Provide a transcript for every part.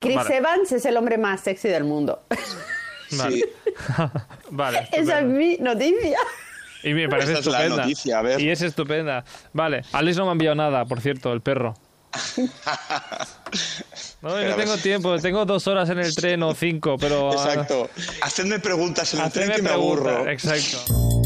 Chris Vale. Evans es el hombre más sexy del mundo. Vale. Sí. vale. Esa es mi noticia. Y me parece Esta es la estupenda. noticia, a ver. Y es estupenda. Vale. Alex no me ha enviado nada, por cierto, el perro. No, Pero no tengo tiempo. Tengo dos horas en el tren o cinco, pero... ah, Exacto. Hacedme preguntas en el tren que me aburro. Exacto.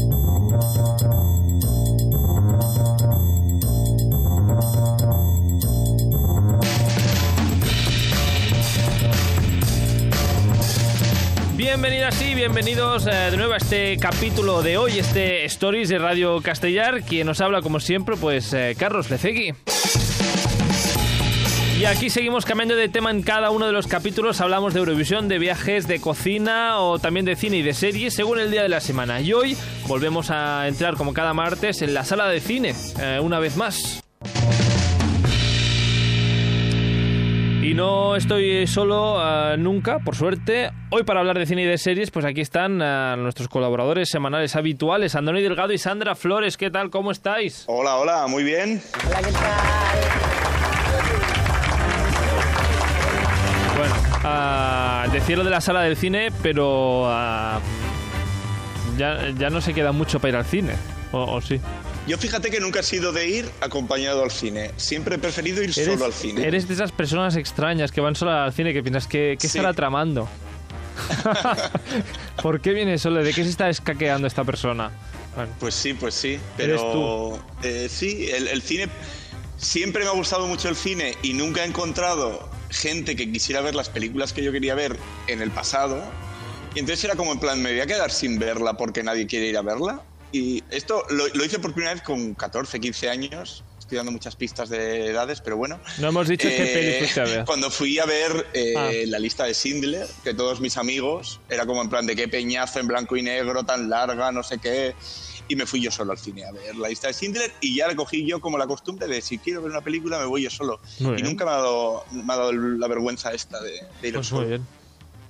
Bienvenidas y bienvenidos eh, de nuevo a este capítulo de hoy, este Stories de Radio Castellar. Quien nos habla, como siempre, pues eh, Carlos Lecegui. Y aquí seguimos cambiando de tema en cada uno de los capítulos. Hablamos de Eurovisión, de viajes, de cocina o también de cine y de series según el día de la semana. Y hoy volvemos a entrar como cada martes en la sala de cine, eh, una vez más. Y no estoy solo eh, nunca, por suerte. Hoy para hablar de cine y de series, pues aquí están eh, nuestros colaboradores semanales habituales, Andoni Delgado y Sandra Flores. ¿Qué tal? ¿Cómo estáis? Hola, hola, muy bien. Hola, ¿qué tal? Bueno, ah, decía lo de la sala del cine, pero ah, ya, ya no se queda mucho para ir al cine. O, o sí. Yo fíjate que nunca he sido de ir acompañado al cine. Siempre he preferido ir solo al cine. eres de esas personas extrañas que van solas al cine que piensas que qué Sí. estará tramando. ¿Por qué viene solo? ¿De qué se está escaqueando esta persona? Bueno, Pues sí, pues sí. Pero eh, sí, el, el cine. Siempre me ha gustado mucho el cine y nunca he encontrado gente que quisiera ver las películas que yo quería ver en el pasado. Y entonces era como en plan, me voy a quedar sin verla porque nadie quiere ir a verla. Y esto lo, lo hice por primera vez con 14, 15 años. Estoy dando muchas pistas de edades, pero bueno. no hemos dicho qué Eh, peli fuiste a ver. Cuando fui a ver eh, Ah. la lista de Schindler, que todos mis amigos, era como en plan de qué peñazo en blanco y negro, tan larga, no sé qué. Y me fui yo solo al cine a ver la lista de Schindler y ya le cogí yo como la costumbre de si quiero ver una película me voy yo solo. Muy y bien. nunca me ha dado, me ha dado la vergüenza esta de, de ir Pues solo. muy bien.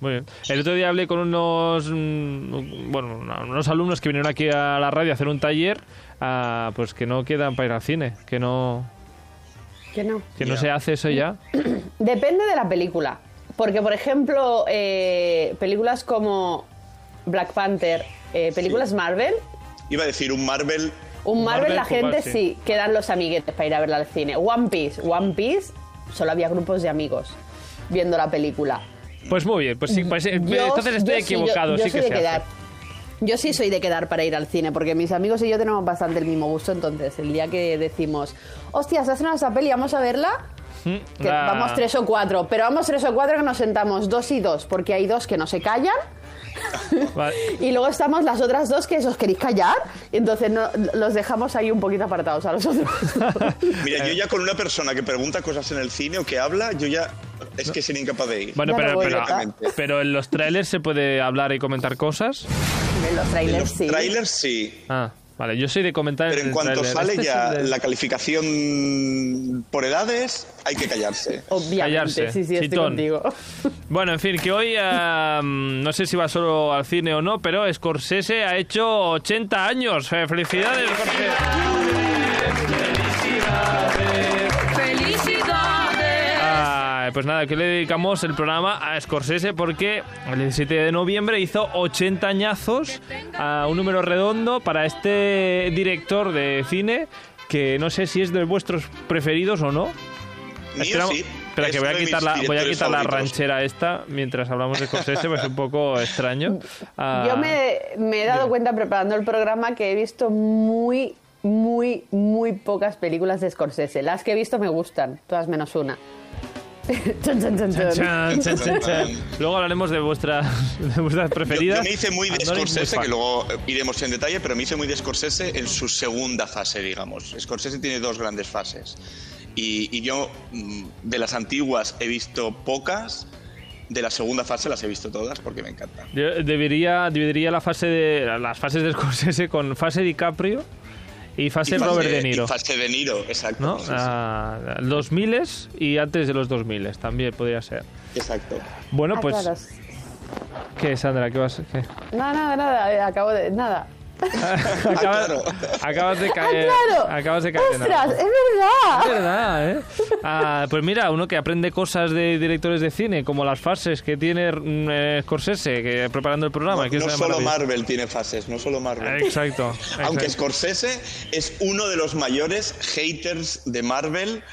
Muy bien. El otro día hablé con unos mm, bueno, unos alumnos que vinieron aquí a la radio a hacer un taller, ah, pues que no quedan para ir al cine, que no Que no. que no se hace eso ya. Depende de la película. Porque, por ejemplo, eh, películas como Black Panther, eh, películas Marvel, Iba a decir un Marvel. un Marvel, Marvel, la gente sí. sí. quedan los amiguetes para ir a verla al cine. One Piece, One Piece, solo había grupos de amigos viendo la película. Pues muy bien, pues sí, pues, eh, Yo- entonces estoy yo sí, yo- equivocado, yo sí soy que de quedar. hace. Yo sí soy de quedar para ir al cine, porque mis amigos y yo tenemos bastante el mismo gusto, entonces el día que decimos, hostias, has esa peli, vamos a verla, Mm, que vamos tres o cuatro, pero vamos tres o cuatro que nos sentamos dos y dos, porque hay dos que no se callan, Vale. y luego estamos las otras dos que os queréis callar, y entonces no- los dejamos ahí un poquito apartados a los otros. Mira, yo ya con una persona que pregunta cosas en el cine o que habla, yo ya es que sería incapaz de ir. Bueno, pero, no pero, pero en los trailers se puede hablar y comentar cosas. En los En trailers los sí. trailers sí. Ah, vale, yo soy de comentar Pero el en cuanto sale Este es ya de- la calificación por edades, hay que callarse. Obviamente, Callarse, sí, sí, estoy contigo. Bueno, en fin, que hoy ah, no sé si va solo al cine o no, pero Scorsese ha hecho 80 años. Eh, ¡Felicidades, Scorsese! Pues nada, que le dedicamos el programa a Scorsese porque el 17 de noviembre hizo 80 añazos a un número redondo para este director de cine que no sé si es de vuestros preferidos o no. Mío Espera, sí. espera, que voy a quitar la, voy a quitar la ranchera esta mientras hablamos de Scorsese, pues es un poco extraño. Ah, Yo me, me he dado cuenta preparando el programa que he visto muy, muy, muy pocas películas de Scorsese. Las que he visto me gustan, todas menos una. Chan, chan, chan. Luego hablaremos de vuestras, de vuestras Yo, preferidas. yo me hice muy de Scorsese, que luego iremos en detalle, pero me hice muy de Scorsese en su segunda fase, digamos. Scorsese tiene dos grandes fases. Y, y yo, mm, de las antiguas, he visto pocas. De la segunda fase las he visto todas porque me encantan. Yo debería, dividiría la fase de, las fases de Scorsese con fase DiCaprio y fase Y fase- Robert De Niro. y fase De Niro, exacto. ¿no? sí, sí. Ah, los miles y antes de los dos miles también podría ser. Exacto. Bueno, pues. ¿qué, Sandra? ¿Qué vas qué? No, nada, nada, acabo de. Nada. Acabas, claro. acabas de ¡Ah, caer. claro! Acabas de caer. ¡Ostras! ¡Es verdad! Es verdad, ¿eh? Ah, pues mira, uno que aprende cosas de directores de cine, como las fases que tiene mm, eh, Scorsese, que preparando el programa. No, que no solo. Marvel tiene fases, no solo Marvel. Exacto. Aunque exacto. Scorsese es uno de los mayores haters de Marvel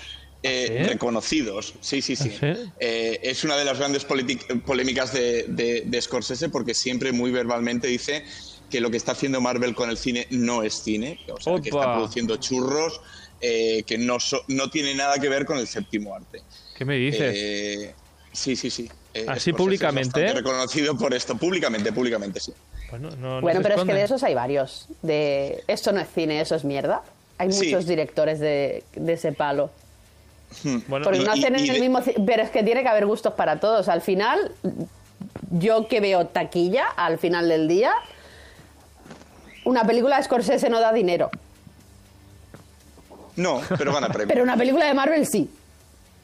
eh, ¿Ah, sí? reconocidos. Sí, sí, sí. ¿Ah, sí? Eh, es una de las grandes polémicas de, de- de Scorsese porque siempre muy verbalmente dice que lo que está haciendo Marvel con el cine no es cine, o sea, que está produciendo churros eh, que no, so- no tiene nada que ver con el séptimo arte. ¿Qué me dices? Eh, sí, sí, sí. Eh, Así Scorsese públicamente, Es reconocido por esto, públicamente, públicamente, sí. No- no Bueno, pero es que de esos hay varios. De esto no es cine, eso es mierda. Hay Sí. muchos directores de, de ese palo. Bueno, Porque y- no hacen y en el de- mismo... Pero es que tiene que haber gustos para todos. Al final, yo que veo taquilla, al final del día, una película de Scorsese no da dinero. No, pero gana premio. Pero una película de Marvel sí.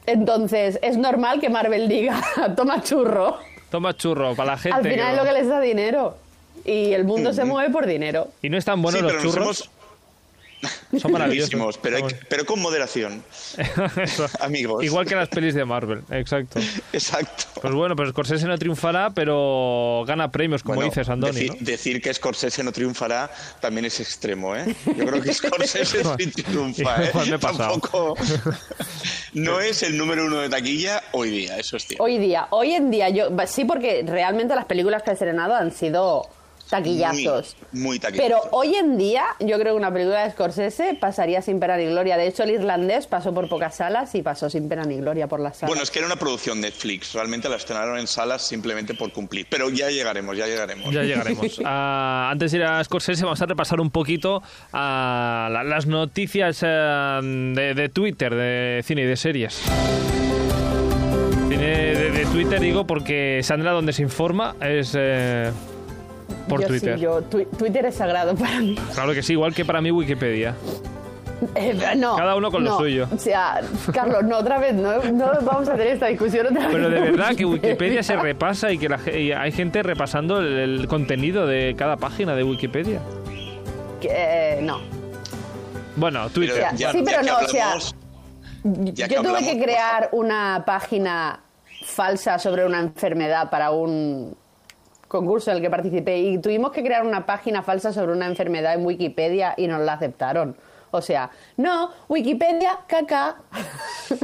Entonces, es normal que Marvel diga, toma churro. Toma churro para la gente. Al final es lo que les da dinero. Y el mundo se mueve por dinero. Y no están buenos Sí, los pero nos churros. hemos- Son maravillosos. Pero, hay pero con moderación. Amigos. Igual que las pelis de Marvel, exacto. Exacto. Pues bueno, pues Scorsese no triunfará, pero gana premios, como Bueno, dices, Andoni. decir, ¿no? decir que Scorsese no triunfará también es extremo, ¿eh? Yo creo que Scorsese sí triunfa, ¿eh? Me he. Tampoco... No es el número uno de taquilla hoy día, eso es cierto. Hoy día, hoy en día, yo sí, porque realmente las películas que he estrenado han sido taquillazos. Muy, muy taquillazos. Pero hoy en día, yo creo que una película de Scorsese pasaría sin pena ni gloria. De hecho, el irlandés pasó por pocas salas y pasó sin pena ni gloria por las salas. Bueno, es que era una producción Netflix. Realmente la estrenaron en salas simplemente por cumplir. Pero ya llegaremos, ya llegaremos. Ya llegaremos. Ah, antes de ir a Scorsese, vamos a repasar un poquito a la- las noticias eh, de, de Twitter, de cine y de series. Cine de, de Twitter digo porque Sandra donde se informa es eh, por Yo sí, Twitter. yo- tu- Twitter es sagrado para mí. Claro que sí, igual que para mí Wikipedia. Eh, no, Cada uno con lo suyo. O sea, Carlos, no, otra vez, no, no vamos a tener esta discusión otra vez. Pero de verdad que Wikipedia se repasa y que la ge- y hay gente repasando el, el contenido de cada página de Wikipedia. Que, eh, no. Bueno, Pero Twitter. sea, ya, sí, pero no, o sea, que Yo tuve que crear una página falsa sobre una enfermedad para un concurso en el que participé y tuvimos que crear una página falsa sobre una enfermedad en Wikipedia y nos la aceptaron. O sea, no, Wikipedia, caca.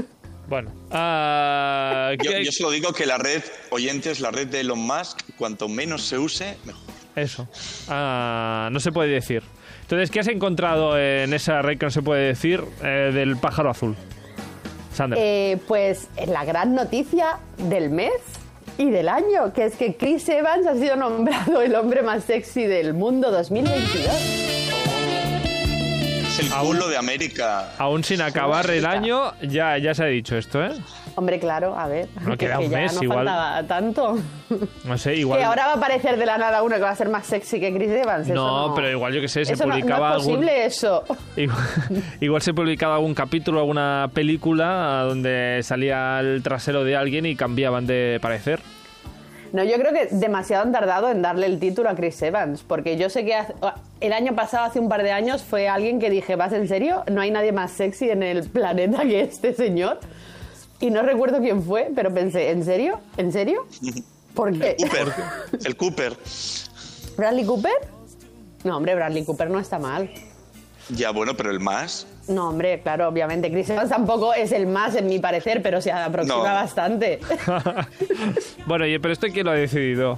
Bueno. ah, Yo, ¿qué- yo solo digo que la red, oyentes, la red de Elon Musk, cuanto menos se use, mejor. Eso. Ah, no se puede decir. Entonces, ¿qué has encontrado en esa red que no se puede decir eh, del pájaro azul? Sandra. Eh, pues es la gran noticia del mes y del año, que es que Chris Evans ha sido nombrado el hombre más sexy del mundo 2022. Es el Aún- culo de América. Aún sin acabar el año, ya, ya se ha dicho esto, ¿eh? Hombre, claro, a ver, No, que, queda que un ya mes no igual. faltaba tanto. No sé, igual. Que ahora va a aparecer de la nada uno que va a ser más sexy que Chris Evans. No, pero igual yo que sé, se Eso no- no, publicaba es algún. posible eso. Igual, igual se publicaba algún capítulo, alguna película donde salía el trasero de alguien y cambiaban de parecer. No, yo creo que demasiado han tardado en darle el título a Chris Evans, porque yo sé que hace- el año pasado, hace un par de años, fue alguien que dije, ¿vas en serio? No hay nadie más sexy en el planeta que este señor. Y no recuerdo quién fue, pero pensé, ¿en serio? ¿En serio? ¿Por qué? Cooper. El Cooper. ¿Bradley Cooper? No, hombre, Bradley Cooper no está mal. Ya, bueno, pero el más. No, hombre, claro, obviamente. Chris Evans tampoco es el más, en mi parecer, pero se aproxima No. bastante. bueno, y- pero esto quién lo ha decidido.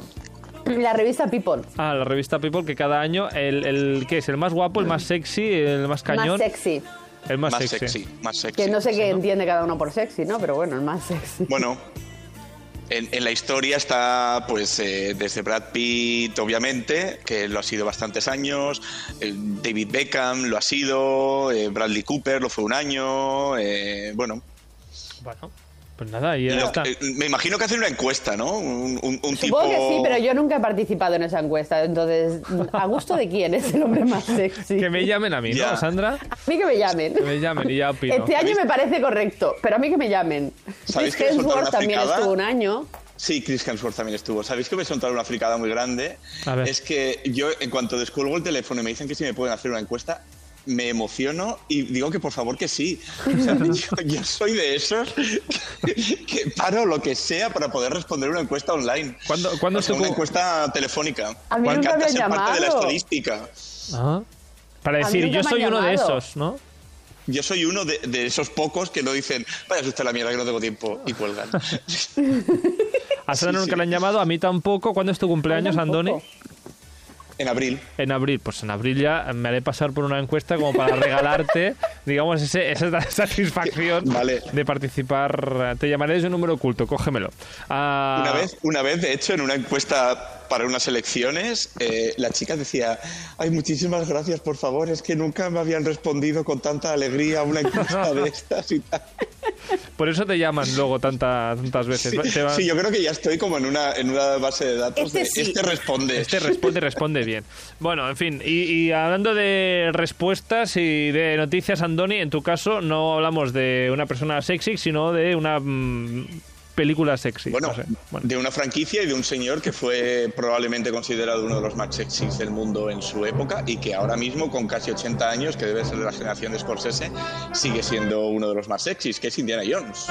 La revista People. Ah, la revista People, que cada año el, el ¿qué es? ¿El más guapo, el más sexy, el más cañón? Más sexy. El más, Más sexy. sexy. Más sexy. Que no sé qué entiende cada uno por sexy, ¿no? Pero bueno, el más sexy. Bueno, en, en la historia está, pues, eh, desde Brad Pitt, obviamente, que lo ha sido bastantes años, David Beckham lo ha sido, eh, Bradley Cooper lo fue un año, eh, bueno. Bueno, pues nada, y ya Lo- está. eh, me imagino que hacen una encuesta, ¿no? Un, un- un tipo... Supongo que sí, pero yo nunca he participado en esa encuesta. Entonces, ¿a gusto de quién es el hombre más sexy? Que me llamen a mí, Ya. ¿no, Sandra? A mí que me llamen. Que me llamen y ya opino. Este año me parece correcto, pero a mí que me llamen. ¿Sabéis Chris que soltaron Hemsworth también estuvo un año. Sí, Chris Hemsworth también estuvo. ¿Sabéis que me he soltado una fricada muy grande? A ver. Es que yo, en cuanto descuelgo el teléfono y me dicen que si me pueden hacer una encuesta, me emociono y digo que por favor que sí. O sea, yo, yo soy de esos que, que paro lo que sea para poder responder una encuesta online. ¿Cuándo, ¿cuándo O sea, es tu una cu- encuesta telefónica. A mí Me encanta ser parte de la llamado. estadística. Ah. Para decir, yo soy uno de llamado. esos, ¿no? Yo soy uno de, de esos pocos que no dicen, vaya usted la mierda que no tengo tiempo y cuelgan. A Sandra Sí, nunca sí. le han llamado, a mí tampoco. ¿Cuándo es tu cumpleaños. Andoni? En abril. En abril, pues en abril ya me haré pasar por una encuesta como para regalarte, digamos, ese- esa satisfacción Vale. de participar. Te llamaré desde un número oculto, cógemelo. Ah, Una vez, una vez, de hecho, en una encuesta para unas elecciones, eh, la chica decía, ay, muchísimas gracias, por favor, es que nunca me habían respondido con tanta alegría a una encuesta de estas y tal. Por eso te llaman luego tanta- tantas veces. Sí, Te van- sí, yo creo que ya estoy como en una, en una base de datos. Este de, sí. este responde. Este responde, responde bien. Bueno, en fin, y, y hablando de respuestas y de noticias, Andoni, en tu caso no hablamos de una persona sexy, sino de una mm, película sexy. Bueno, no sé. Bueno. de una franquicia y de un señor que fue probablemente considerado uno de los más sexys del mundo en su época y que ahora mismo, con casi 80 años, que debe ser de la generación de Scorsese, sigue siendo uno de los más sexys, que es Indiana Jones.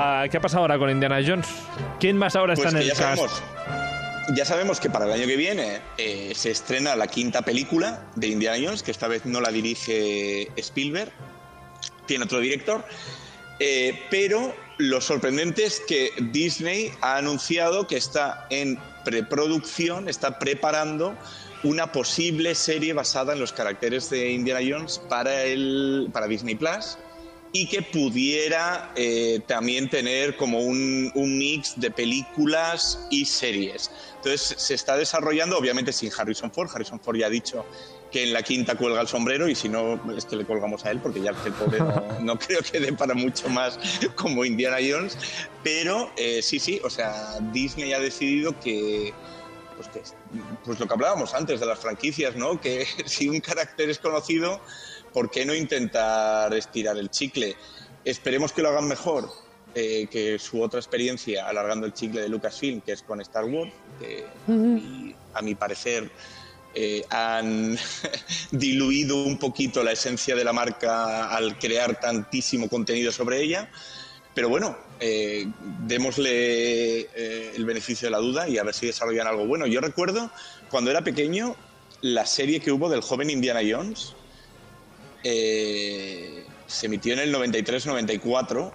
Ah, ¿Qué ha pasado ahora con Indiana Jones? ¿Quién más ahora Pues está en el ya cast? sabemos, ya sabemos que para el año que viene eh, se estrena la quinta película de Indiana Jones, que esta vez no la dirige Spielberg, tiene otro director. Eh, pero lo sorprendente es que Disney ha anunciado que está en preproducción, está preparando una posible serie basada en los caracteres de Indiana Jones para, el, para Disney Plus y que pudiera eh, también tener como un, un mix de películas y series. Entonces se está desarrollando, obviamente sin Harrison Ford. Harrison Ford ya ha dicho que en la quinta cuelga el sombrero y si no es que le colgamos a él porque ya el pobre no, no creo que dé para mucho más como Indiana Jones. Pero eh, sí, sí, o sea, Disney ha decidido que, pues, que, pues lo que hablábamos antes de las franquicias, ¿no? Que si un carácter es conocido, ¿por qué no intentar estirar el chicle? Esperemos que lo hagan mejor eh, que su otra experiencia alargando el chicle de Lucasfilm, que es con Star Wars, que a mi- a mi parecer eh, han diluido un poquito la esencia de la marca al crear tantísimo contenido sobre ella. Pero bueno, eh, démosle eh, el beneficio de la duda y a ver si desarrollan algo bueno. Yo recuerdo cuando era pequeño la serie que hubo del joven Indiana Jones. se emitió en el 93-94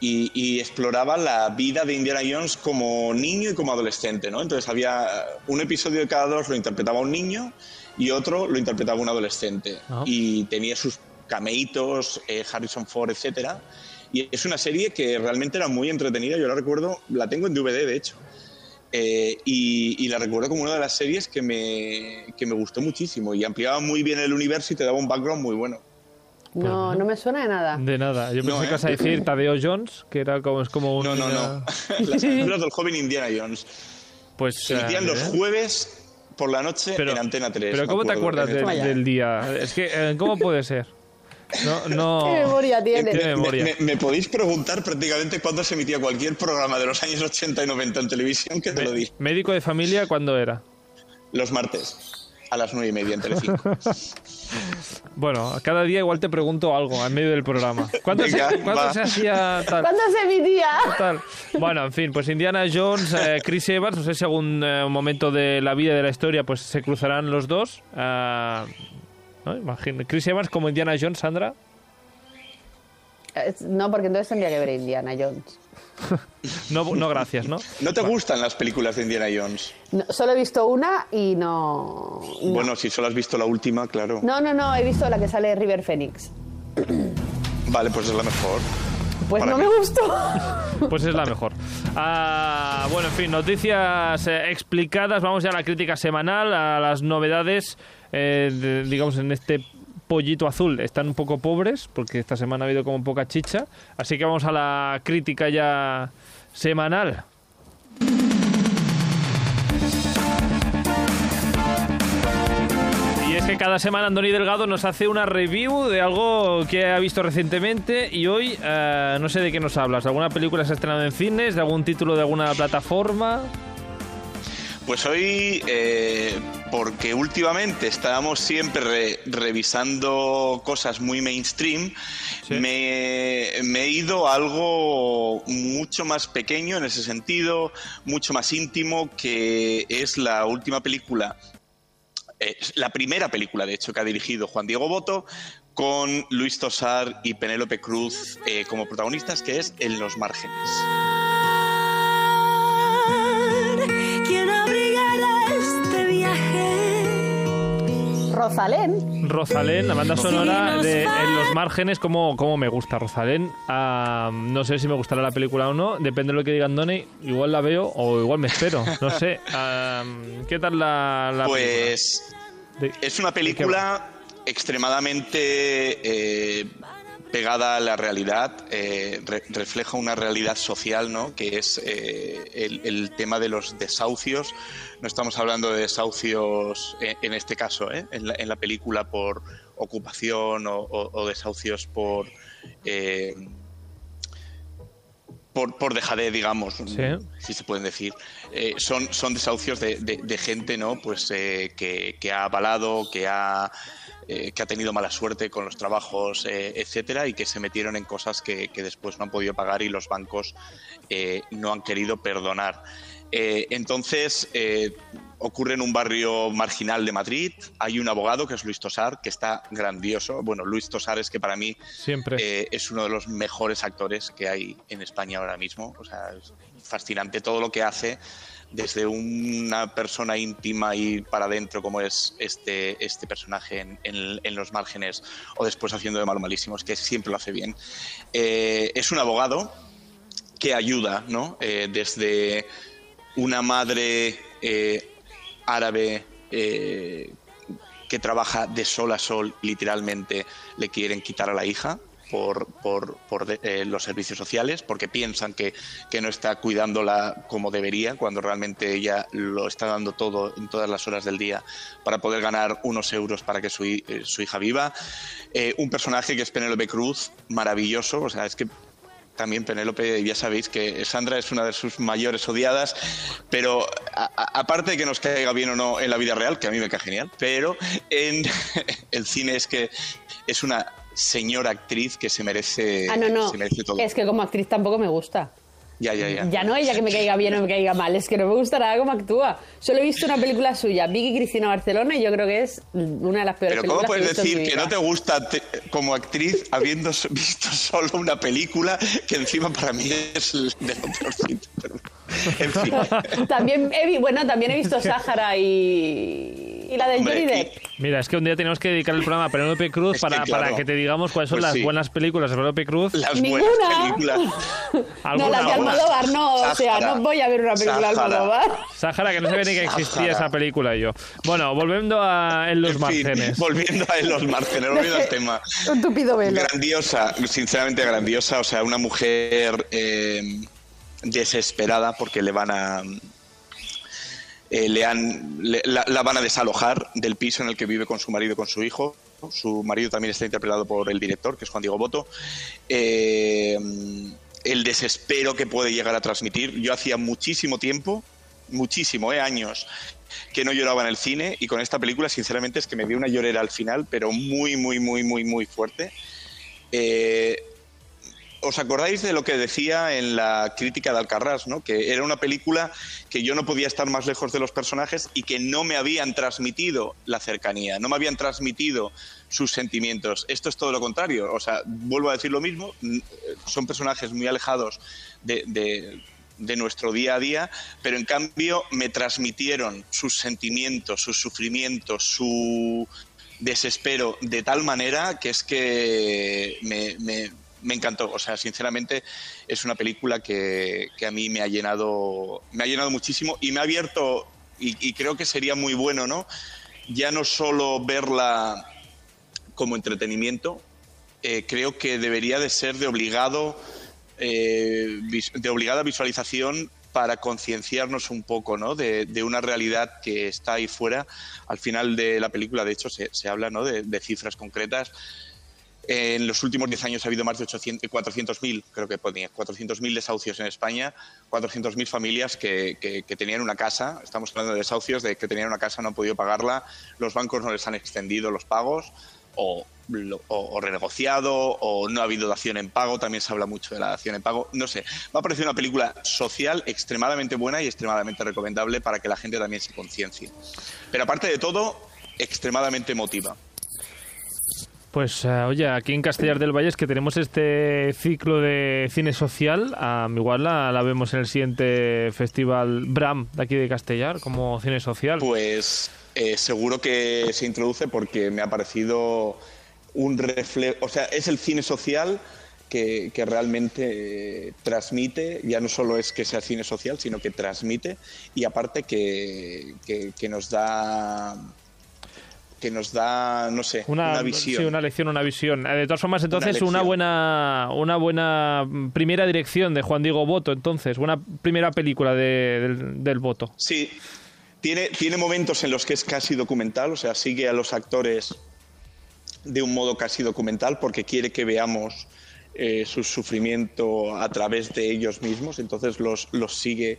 y, y exploraba la vida de Indiana Jones como niño y como adolescente, ¿no? Entonces había un episodio de cada dos lo interpretaba un niño y otro lo interpretaba un adolescente. Ah. Y tenía sus cameitos, eh, Harrison Ford, etcétera. Y es una serie que realmente era muy entretenida. Yo la recuerdo, la tengo en DVD, de hecho. Eh, y, y la recuerdo como una de las series que me, que me gustó muchísimo y ampliaba muy bien el universo y te daba un background muy bueno. No, no me suena de nada. De nada. Yo pensé No, que ¿eh? ibas a decir Tadeo Jones, que era como, es como un... No, no, no. Las aventuras del joven Indiana Jones. Pues... Se emitían eh, los jueves por la noche pero, en Antena 3. Pero ¿cómo te acuerdas en del, día? Es que, eh, ¿cómo puede ser? No, no... ¿Qué memoria tiene? ¿Qué Me, memoria? me- me podéis preguntar prácticamente cuándo se emitía cualquier programa de los años 80 y 90 en televisión que te lo di. ¿Médico de familia cuándo era? Los martes, a las nueve y media en Telecinco. Bueno, cada día igual te pregunto algo en medio del programa. ¿Cuándo, Venga, se, cuándo va. se hacía tal? ¿Cuándo se emitía? tal? Bueno, en fin, pues Indiana Jones, eh, Chris Evans, no sé si algún eh, momento de la vida y de la historia pues se cruzarán los dos. Ah, ¿no? Imagino. Chris Evans como Indiana Jones, Sandra. No, porque entonces tendría que ver Indiana Jones. No, no gracias, ¿no? ¿No te gustan las películas de Indiana Jones? No, solo he visto una y no, no. Bueno, si solo has visto la última, claro. No, no, no, he visto la que sale de River Phoenix. Vale, pues es la mejor. Pues no mí. me gustó. Pues es la mejor. Ah, bueno, en fin, noticias eh, explicadas. Vamos ya a la crítica semanal, a las novedades, eh, de- digamos, en este pollito azul. Están un poco pobres porque esta semana ha habido como poca chicha. Así que vamos a la crítica ya semanal. Y es que cada semana Andoni Delgado nos hace una review de algo que ha visto recientemente y hoy eh, no sé de qué nos hablas. ¿De alguna película se ha estrenado en cines? ¿De algún título de alguna plataforma? Pues hoy, eh, porque últimamente estábamos siempre revisando cosas muy mainstream, me, me, he ido a algo mucho más pequeño en ese sentido, mucho más íntimo, que es la última película la primera película, de hecho, que ha dirigido Juan Diego Boto, con Luis Tosar y Penélope Cruz eh, como protagonistas, que es En los márgenes. Rosalén. Rosalén, la banda sonora de En los márgenes, como, como me gusta Rosalén. Ah, no sé si me gustará la película o no, depende de lo que diga Andoni. Igual la veo o igual me espero, no sé. Ah, ¿Qué tal la, pues, es una película extremadamente... Eh, pegada a la realidad, eh, refleja una realidad social, ¿no? que es eh, el, tema de los desahucios. No estamos hablando de desahucios, en, este caso, ¿eh? en, la, película por ocupación o, desahucios por, por, por dejadez, digamos, si se pueden decir. son, son desahucios de, gente ¿no? pues, que, que ha avalado, que ha eh, que ha tenido mala suerte con los trabajos, eh, etcétera, y que se metieron en cosas que, después no han podido pagar y los bancos eh, no han querido perdonar. entonces, ocurre en un barrio marginal de Madrid. Hay un abogado que es Luis Tosar, que está grandioso. Bueno, Luis Tosar es que para mí Siempre. es uno de los mejores actores que hay en España ahora mismo. O sea, es fascinante todo lo que hace desde una persona íntima y para adentro como es este, este personaje en, en, los márgenes o después haciendo de malo malísimos, que siempre lo hace bien. Eh, es un abogado que ayuda, ¿no? Eh, desde una madre eh, árabe que trabaja de sol a sol, literalmente le quieren quitar a la hija, por, por, por eh, los servicios sociales porque piensan que, que, no está cuidándola como debería, cuando realmente ella lo está dando todo en todas las horas del día para poder ganar unos euros para que su, eh, su hija viva. Eh, un personaje que es Penélope Cruz, maravilloso, o sea, es que también Penélope, ya sabéis que Sandra es una de sus mayores odiadas, pero aparte de que nos caiga bien o no en la vida real, que a mí me cae genial, pero en el cine es que es una señora actriz que se merece, ah, no, no. Es que como actriz tampoco me gusta. Ya, ya, ya. Ya no ella que me caiga bien o me caiga mal, es que no me gusta nada cómo actúa. Solo he visto una película suya, Vicky Cristina Barcelona, y yo creo que es una de las peores Pero ¿cómo puedes decir que no te gusta como actriz habiendo visto solo una película que encima para mí es de lo peorcito? En fin. también he, bueno, también he visto Sáhara y y la de Johnny Depp. Mira, es que un día tenemos que dedicar el programa a Penélope Cruz para, que para que te digamos cuáles son pues las buenas películas de Penélope Cruz. Las Ninguna. buenas películas. no, las de Almodóvar no, o sea, no voy a ver una película de Almodóvar. Sáhara, que no sabía ni que existía esa película yo. Bueno, volviendo a En los márgenes. Volviendo a En los márgenes, volviendo al tema. Un tupido velo. Grandiosa, sinceramente grandiosa, o sea, una mujer eh, desesperada porque le van a eh, le han, la, van a desalojar del piso en el que vive con su marido y con su hijo. Su marido también está interpretado por el director, que es Juan Diego Boto. Eh, el desespero que puede llegar a transmitir. Yo hacía muchísimo tiempo, muchísimo, eh, años, que no lloraba en el cine y con esta película, sinceramente, es que me dio una llorera al final, pero muy, muy, muy, muy, muy fuerte. ¿Os acordáis de lo que decía en la crítica de Alcarrás, ¿no? que era una película que yo no podía estar más lejos de los personajes y que no me habían transmitido la cercanía, no me habían transmitido sus sentimientos? Esto es todo lo contrario. O sea, vuelvo a decir lo mismo, son personajes muy alejados de, nuestro día a día, pero en cambio me transmitieron sus sentimientos, sus sufrimientos, su desespero de tal manera que es que me, me encantó. O sea, sinceramente es una película que, a mí me ha llenado, me ha llenado muchísimo y me ha abierto, y, creo que sería muy bueno, ¿no? Ya no solo verla como entretenimiento, eh, creo que debería de ser de obligado, eh, de obligada visualización para concienciarnos un poco ¿no? de, de, una realidad que está ahí fuera. Al final de la película, de hecho, se, se habla ¿no? de, cifras concretas. En los últimos 10 años ha habido más de 400.000, creo que ponía, 400.000 desahucios en España, 400.000 familias que, tenían una casa, estamos hablando de desahucios, de que tenían una casa, no han podido pagarla, los bancos no les han extendido los pagos o, renegociado o no ha habido dación en pago, también se habla mucho de la dación en pago, no sé, me ha parecido una película social extremadamente buena y extremadamente recomendable para que la gente también se conciencie. Pero aparte de todo, extremadamente emotiva. Pues uh, oye, aquí en Castellar del Valle es que tenemos este ciclo de cine social, um, igual la, la, vemos en el siguiente festival Bram de aquí de Castellar como cine social. Pues eh, seguro que se introduce porque me ha parecido un reflejo, o sea, es el cine social que, que realmente eh, transmite, ya no solo es que sea cine social, sino que transmite y aparte que, que, que nos da que nos da, no sé, una, una visión. Sí, una lección, una visión. De todas formas, entonces, una, una, buena una buena primera dirección de Juan Diego Boto, entonces, buena primera película de, del, del Boto. Sí, tiene, tiene momentos en los que es casi documental, o sea, sigue a los actores de un modo casi documental porque quiere que veamos eh, su sufrimiento a través de ellos mismos, entonces los, los sigue.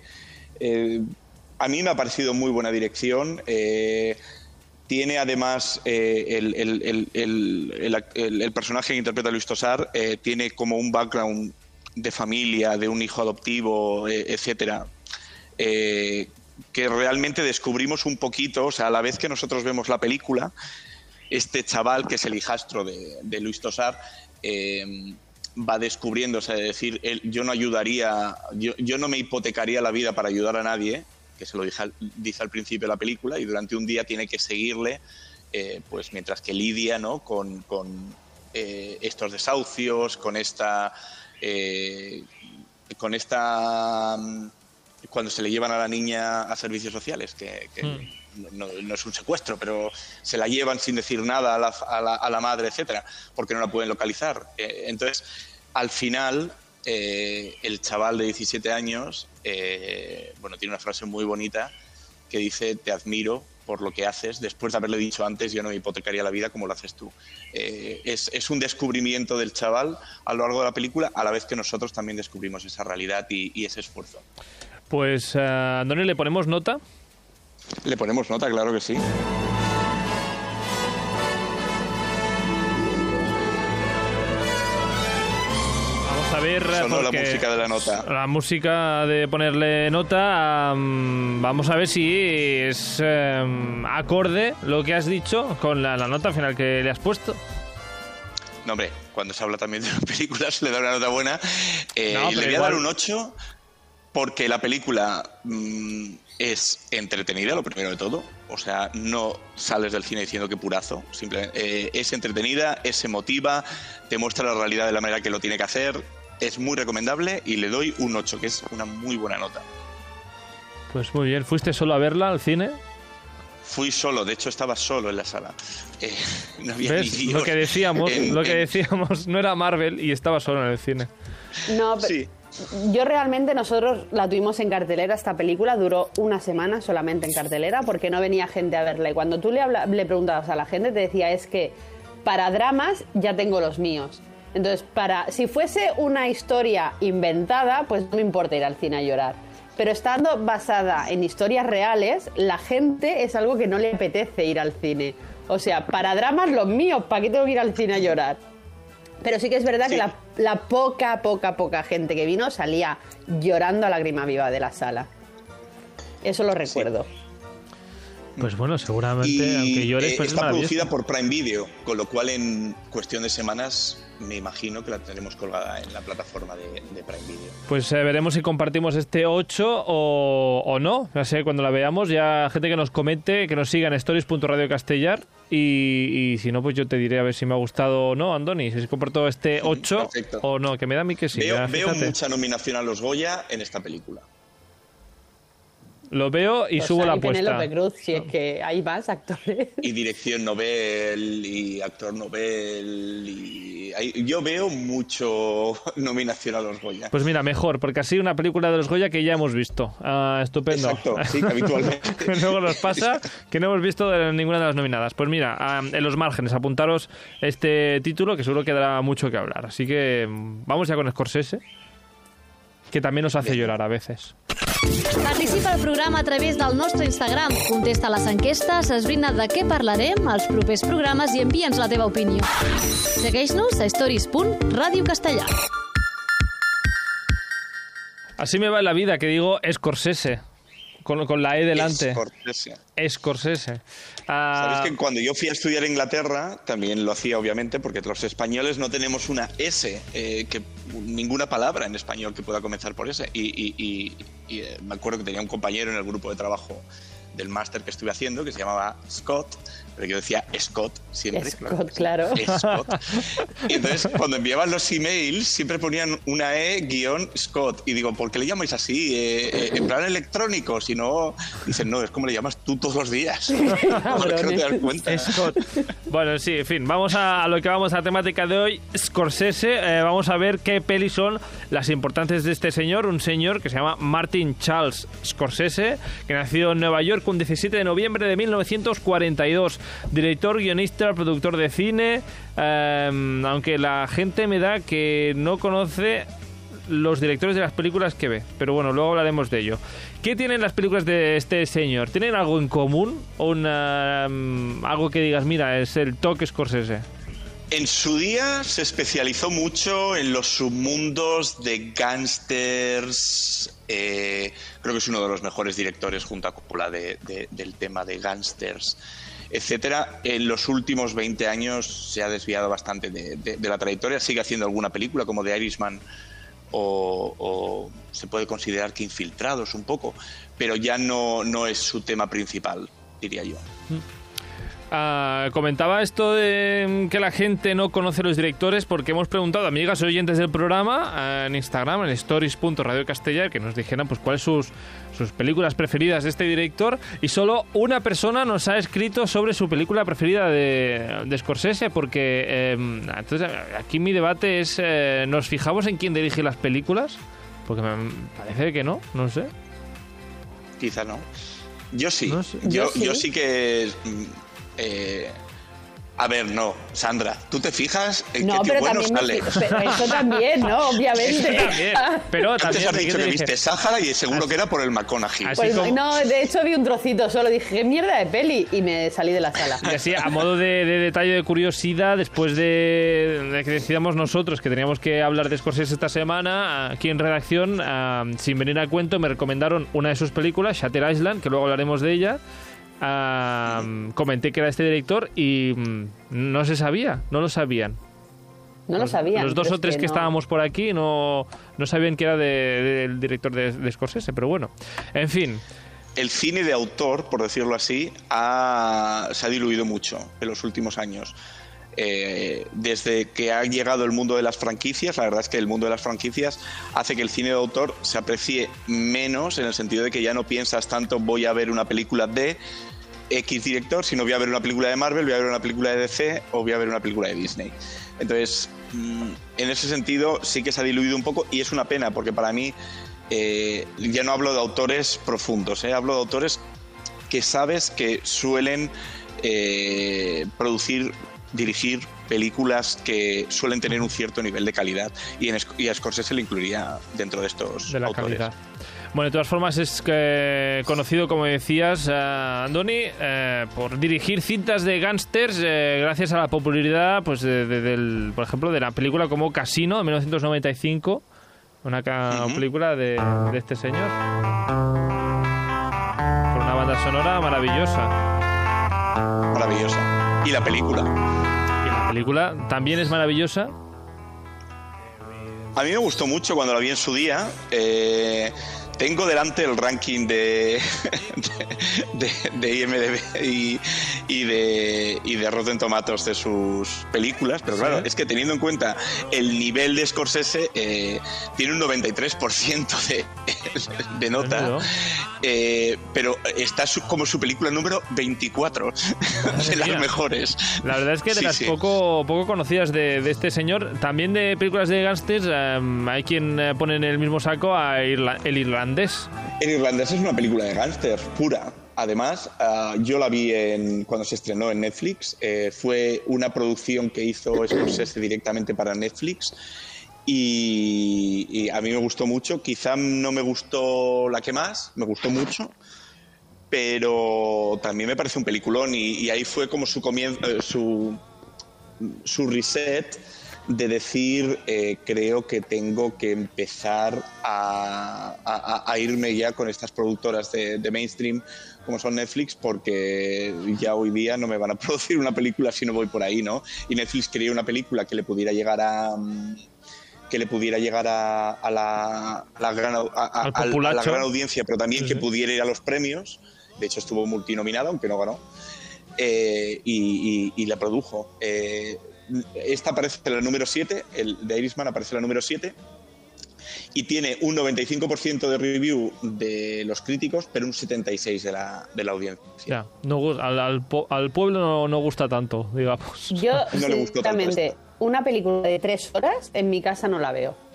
Eh, a mí me ha parecido muy buena dirección. Eh, tiene además eh, el, personaje que interpreta Luis Tosar, eh, tiene como un background de familia, de un hijo adoptivo, eh, etcétera, que realmente descubrimos un poquito, o sea, a la vez que nosotros vemos la película, este chaval que es el hijastro de, Luis Tosar, va descubriendo, o sea, decir, él, yo no ayudaría, yo no me hipotecaría la vida para ayudar a nadie, que se lo dice, dice, al principio de la película, y durante un día tiene que seguirle, eh, pues mientras que lidia ¿no? con, con eh, estos desahucios, con esta. Eh, con esta. cuando se le llevan a la niña a servicios sociales, que, que mm. no, no, es un secuestro, pero se la llevan sin decir nada a la, a la, a la madre, etcétera, porque no la pueden localizar. entonces, al final, eh, el chaval de 17 años, eh, bueno, tiene una frase muy bonita que dice, te admiro por lo que haces, después de haberle dicho antes, yo no me hipotecaría la vida como lo haces tú. Eh, es, es, un descubrimiento del chaval a lo largo de la película, a la vez que nosotros también descubrimos esa realidad y, y ese esfuerzo. Pues, uh, Andoni, ¿le ponemos nota? Le ponemos nota, claro que sí. A ver Sonó la música de la nota. La música de ponerle nota, um, vamos a ver si es um, acorde lo que has dicho con la, la, nota final que le has puesto. No, hombre, cuando se habla también de películas le da una nota buena. Eh, no, le voy igual... a dar un 8 porque la película mmm, es entretenida, lo primero de todo. O sea, no sales del cine diciendo que purazo. Simplemente eh, es entretenida, es emotiva, te muestra la realidad de la manera que lo tiene que hacer es muy recomendable y le doy un 8, que es una muy buena nota. Pues muy bien, ¿fuiste solo a verla al cine? Fui solo, de hecho estaba solo en la sala. Eh, no había ¿Ves? Ni lo que decíamos, en, lo que en... decíamos no era Marvel y estaba solo en el cine. No, pero sí. yo realmente nosotros la tuvimos en cartelera esta película, duró una semana solamente en cartelera porque no venía gente a verla y cuando tú le, habla, le preguntabas a la gente te decía es que para dramas ya tengo los míos. Entonces, para, si fuese una historia inventada, pues no me importa ir al cine a llorar. Pero estando basada en historias reales, la gente es algo que no le apetece ir al cine. O sea, para dramas los míos, ¿para qué tengo que ir al cine a llorar? Pero sí que es verdad sí. que la, la, poca, poca, poca gente que vino salía llorando a lágrima viva de la sala. Eso lo recuerdo. Sí. Pues bueno, seguramente, y, aunque llores, pues eh, está producida por Prime Video, con lo cual en cuestión de semanas me imagino que la tendremos colgada en la plataforma de, de Prime Video. Pues eh, veremos si compartimos este 8 o, o no. Ya sé, cuando la veamos, ya gente que nos comente, que nos siga en stories.radio castellar y, y, si no, pues yo te diré a ver si me ha gustado o no, Andoni, si comparto este 8 Perfecto. o no, que me da a mí que sí. Veo, veo mucha nominación a los Goya en esta película. Lo veo y subo la y apuesta. Penélope Cruz, si es que hay más actores. Y dirección Nobel, y actor Nobel, y yo veo mucho nominación a los Goya. Pues mira, mejor, porque así una película de los Goya que ya hemos visto. Ah, estupendo. Exacto, sí, habitualmente. Luego nos pasa que no hemos visto de ninguna de las nominadas. Pues mira, ah, en los márgenes, apuntaros este título que seguro que dará mucho que hablar. Así que mm, vamos ya con Scorsese, que también nos hace llorar a veces. Participa al programa a través del nostre Instagram. Contesta les enquestes, esbrina de què parlarem als propers programes i envia'ns la teva opinió. Segueix-nos a stories.radiocastellà. Así me va la vida, que digo Scorsese, con, con la E delante. Scorsese. Scorsese. Ah, Sabéis que cuando yo fui a estudiar a Inglaterra, también lo hacía obviamente, porque los españoles no tenemos una S, eh, que ninguna palabra en español que pueda comenzar por S. Y, y- y- y, eh, me acuerdo que tenía un compañero en el grupo de trabajo del máster que estuve haciendo que se llamaba Scott, pero yo decía Scott siempre. Scott, claro. Scott. Y entonces, cuando enviaban los emails, siempre ponían una E guion Scott. Y digo, ¿por qué le llamáis así? Eh, eh, en plan electrónico, si no. Dicen, no, es como le llamas tú todos los días. ¿Por qué no te das cuenta? Scott. Bueno, sí, en fin, vamos a, a lo que vamos a la temática de hoy, Scorsese. Eh, vamos a ver qué pelis son las importantes de este señor, un señor que se llama Martin Charles Scorsese, que nació en Nueva York un 17 de noviembre de 1942. Director, guionista, productor de cine, eh, aunque la gente me da que no conoce los directores de las películas que ve. Pero bueno, luego hablaremos de ello. ¿Qué tienen las películas de este señor? ¿Tienen algo en común? ¿O una, mm, algo que digas, mira, es el toque Scorsese? En su día se especializó mucho en los submundos de gángsters. eh, creo que es uno de los mejores directores junto a Coppola de- de- del tema de gángsters, etcétera. En los últimos 20 años se ha desviado bastante de, la trayectoria. Sigue haciendo alguna película como The Irishman o, o se puede considerar que infiltrados un poco, pero ya no, no es su tema principal, diría yo. Ah, comentaba esto de mm, que la gente no conoce los directores porque hemos preguntado a amigas oyentes del programa ah, en Instagram, en stories.radiocastellar, que nos dijeran pues cuáles sus, sus películas preferidas de este director y solo una persona nos ha escrito sobre su película preferida de, de Scorsese porque eh, entonces aquí mi debate es eh, ¿nos fijamos en quién dirige las películas? Porque me parece que no, no sé. Quizá no. Yo sí. No sé. Yo, Yo sí. yo sí que. Eh, a ver, no, Sandra, tú te fijas en No, que pero tío bueno me sale. pero eso también, ¿no? Obviamente. También, pero Antes también has dicho que viste Sáhara y seguro que era por el McConaughey. Pues, como- no, de hecho vi un trocito, solo dije, ¿qué mierda de peli? Y me salí de la sala. Y así, a modo de, de detalle de curiosidad, después de, de que decidamos nosotros que teníamos que hablar de Scorsese esta semana, aquí en redacción, ah, sin venir a cuento, me recomendaron una de sus películas, Shatter Island, que luego hablaremos de ella. Comenté que era este director y mm, no se sabía, no lo sabían. No lo sabía. Los dos o tres que, no. estábamos por aquí no, no sabían que era de- del director de, de Scorsese, pero bueno. En fin, El cine de autor, por decirlo así, ha- se ha diluido mucho en los últimos años. Eh, desde que ha llegado el mundo de las franquicias, la verdad es que el mundo de las franquicias hace que el cine de autor se aprecie menos en el sentido de que ya no piensas tanto voy a ver una película de X director, sino voy a ver una película de Marvel, voy a ver una película de DC o voy a ver una película de Disney. Entonces, mm, en ese sentido sí que se ha diluido un poco y es una pena porque para mí eh, ya no hablo de autores profundos, eh, hablo de autores que sabes que suelen producir, dirigir películas que suelen tener un cierto nivel de calidad y, en, y a Scorsese le incluiría dentro de estos de la autores. calidad. Bueno, de todas formas es conocido, como decías, eh, Andoni, eh, por dirigir cintas de gángsters eh, gracias a la popularidad, pues, de- de- del, por ejemplo, de la película como Casino de 1995, una película de, de este señor. Con una banda sonora maravillosa. Maravillosa. Y la película. Y la película también es maravillosa. A mí me gustó mucho cuando la vi en su día. Eh, tengo delante el ranking de, de, de IMDB y, y, de, y de Rotten Tomatoes de sus películas, pero claro, es que teniendo en cuenta el nivel de Scorsese, eh, tiene un 93% de, de nota, eh, pero está su, como su película número 24 de las mejores. La verdad es que de las poco, poco conocidas de, de, este señor, también de películas de gángsters, um, hay quien eh, pone en el mismo saco a Irla el irlandés irlandés. El irlandés es una película de gángster pura. Además, uh, yo la vi en, cuando se estrenó en Netflix. Eh, fue una producción que hizo Scorsese directamente para Netflix. Y, y, a mí me gustó mucho. Quizá no me gustó la que más, me gustó mucho. Pero también me parece un peliculón. Y, y ahí fue como su comienzo, eh, su, su reset de decir, eh, creo que tengo que empezar a, a, a, irme ya con estas productoras de, de, mainstream como son Netflix, porque ya hoy día no me van a producir una película si no voy por ahí, ¿no? Y Netflix quería una película que le pudiera llegar a que le pudiera llegar a, a la, a la, gran, a, la gran audiencia, pero también sí, que pudiera ir a los premios. De hecho, estuvo multinominada, aunque no ganó. Eh, y, y, y, la produjo. Eh, esta aparece en la número 7, el de Irishman aparece en la número 7 y tiene un 95% de review de los críticos, pero un 76% de la, de la audiencia. Ya, no, al, al, al pueblo no, no, gusta tanto, digamos. Yo, no sinceramente, una película de tres horas en mi casa no la veo.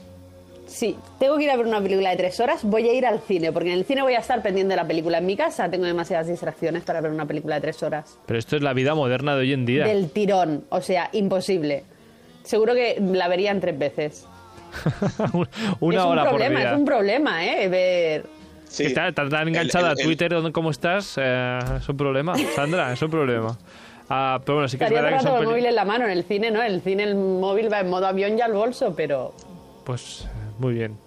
Sí, tengo que ir a ver una película de tres horas, voy a ir al cine, porque en el cine voy a estar pendiente de la película. En mi casa tengo demasiadas distracciones para ver una película de tres horas. Pero esto es la vida moderna de hoy en día. Del tirón, o sea, imposible. Seguro que la verían tres veces. una es hora un problema, por día. Es un problema, ¿eh? Ver... Sí. Estás está tan enganchada el, el, a Twitter el... como estás, eh, es un problema, Sandra, es un problema. Ah, pero bueno, sí que Estaría es verdad que son el móvil en la mano, en el cine, ¿no? En el cine el móvil va en modo avión y al bolso, pero... Pues muy bien.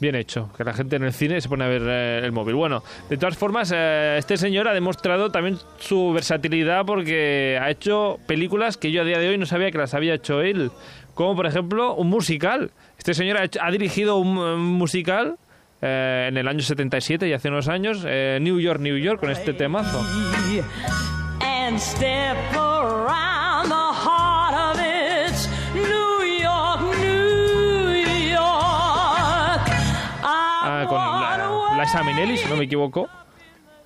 Bien hecho. Que la gente en el cine se pone a ver eh, el móvil. Bueno, de todas formas, eh, este señor ha demostrado también su versatilidad porque ha hecho películas que yo a día de hoy no sabía que las había hecho él. Como por ejemplo un musical. Este señor ha, hecho, ha dirigido un, un musical eh, en el año 77 y hace unos años, eh, New York, New York, con este temazo. And step Liza Minnelli, si no me equivoco.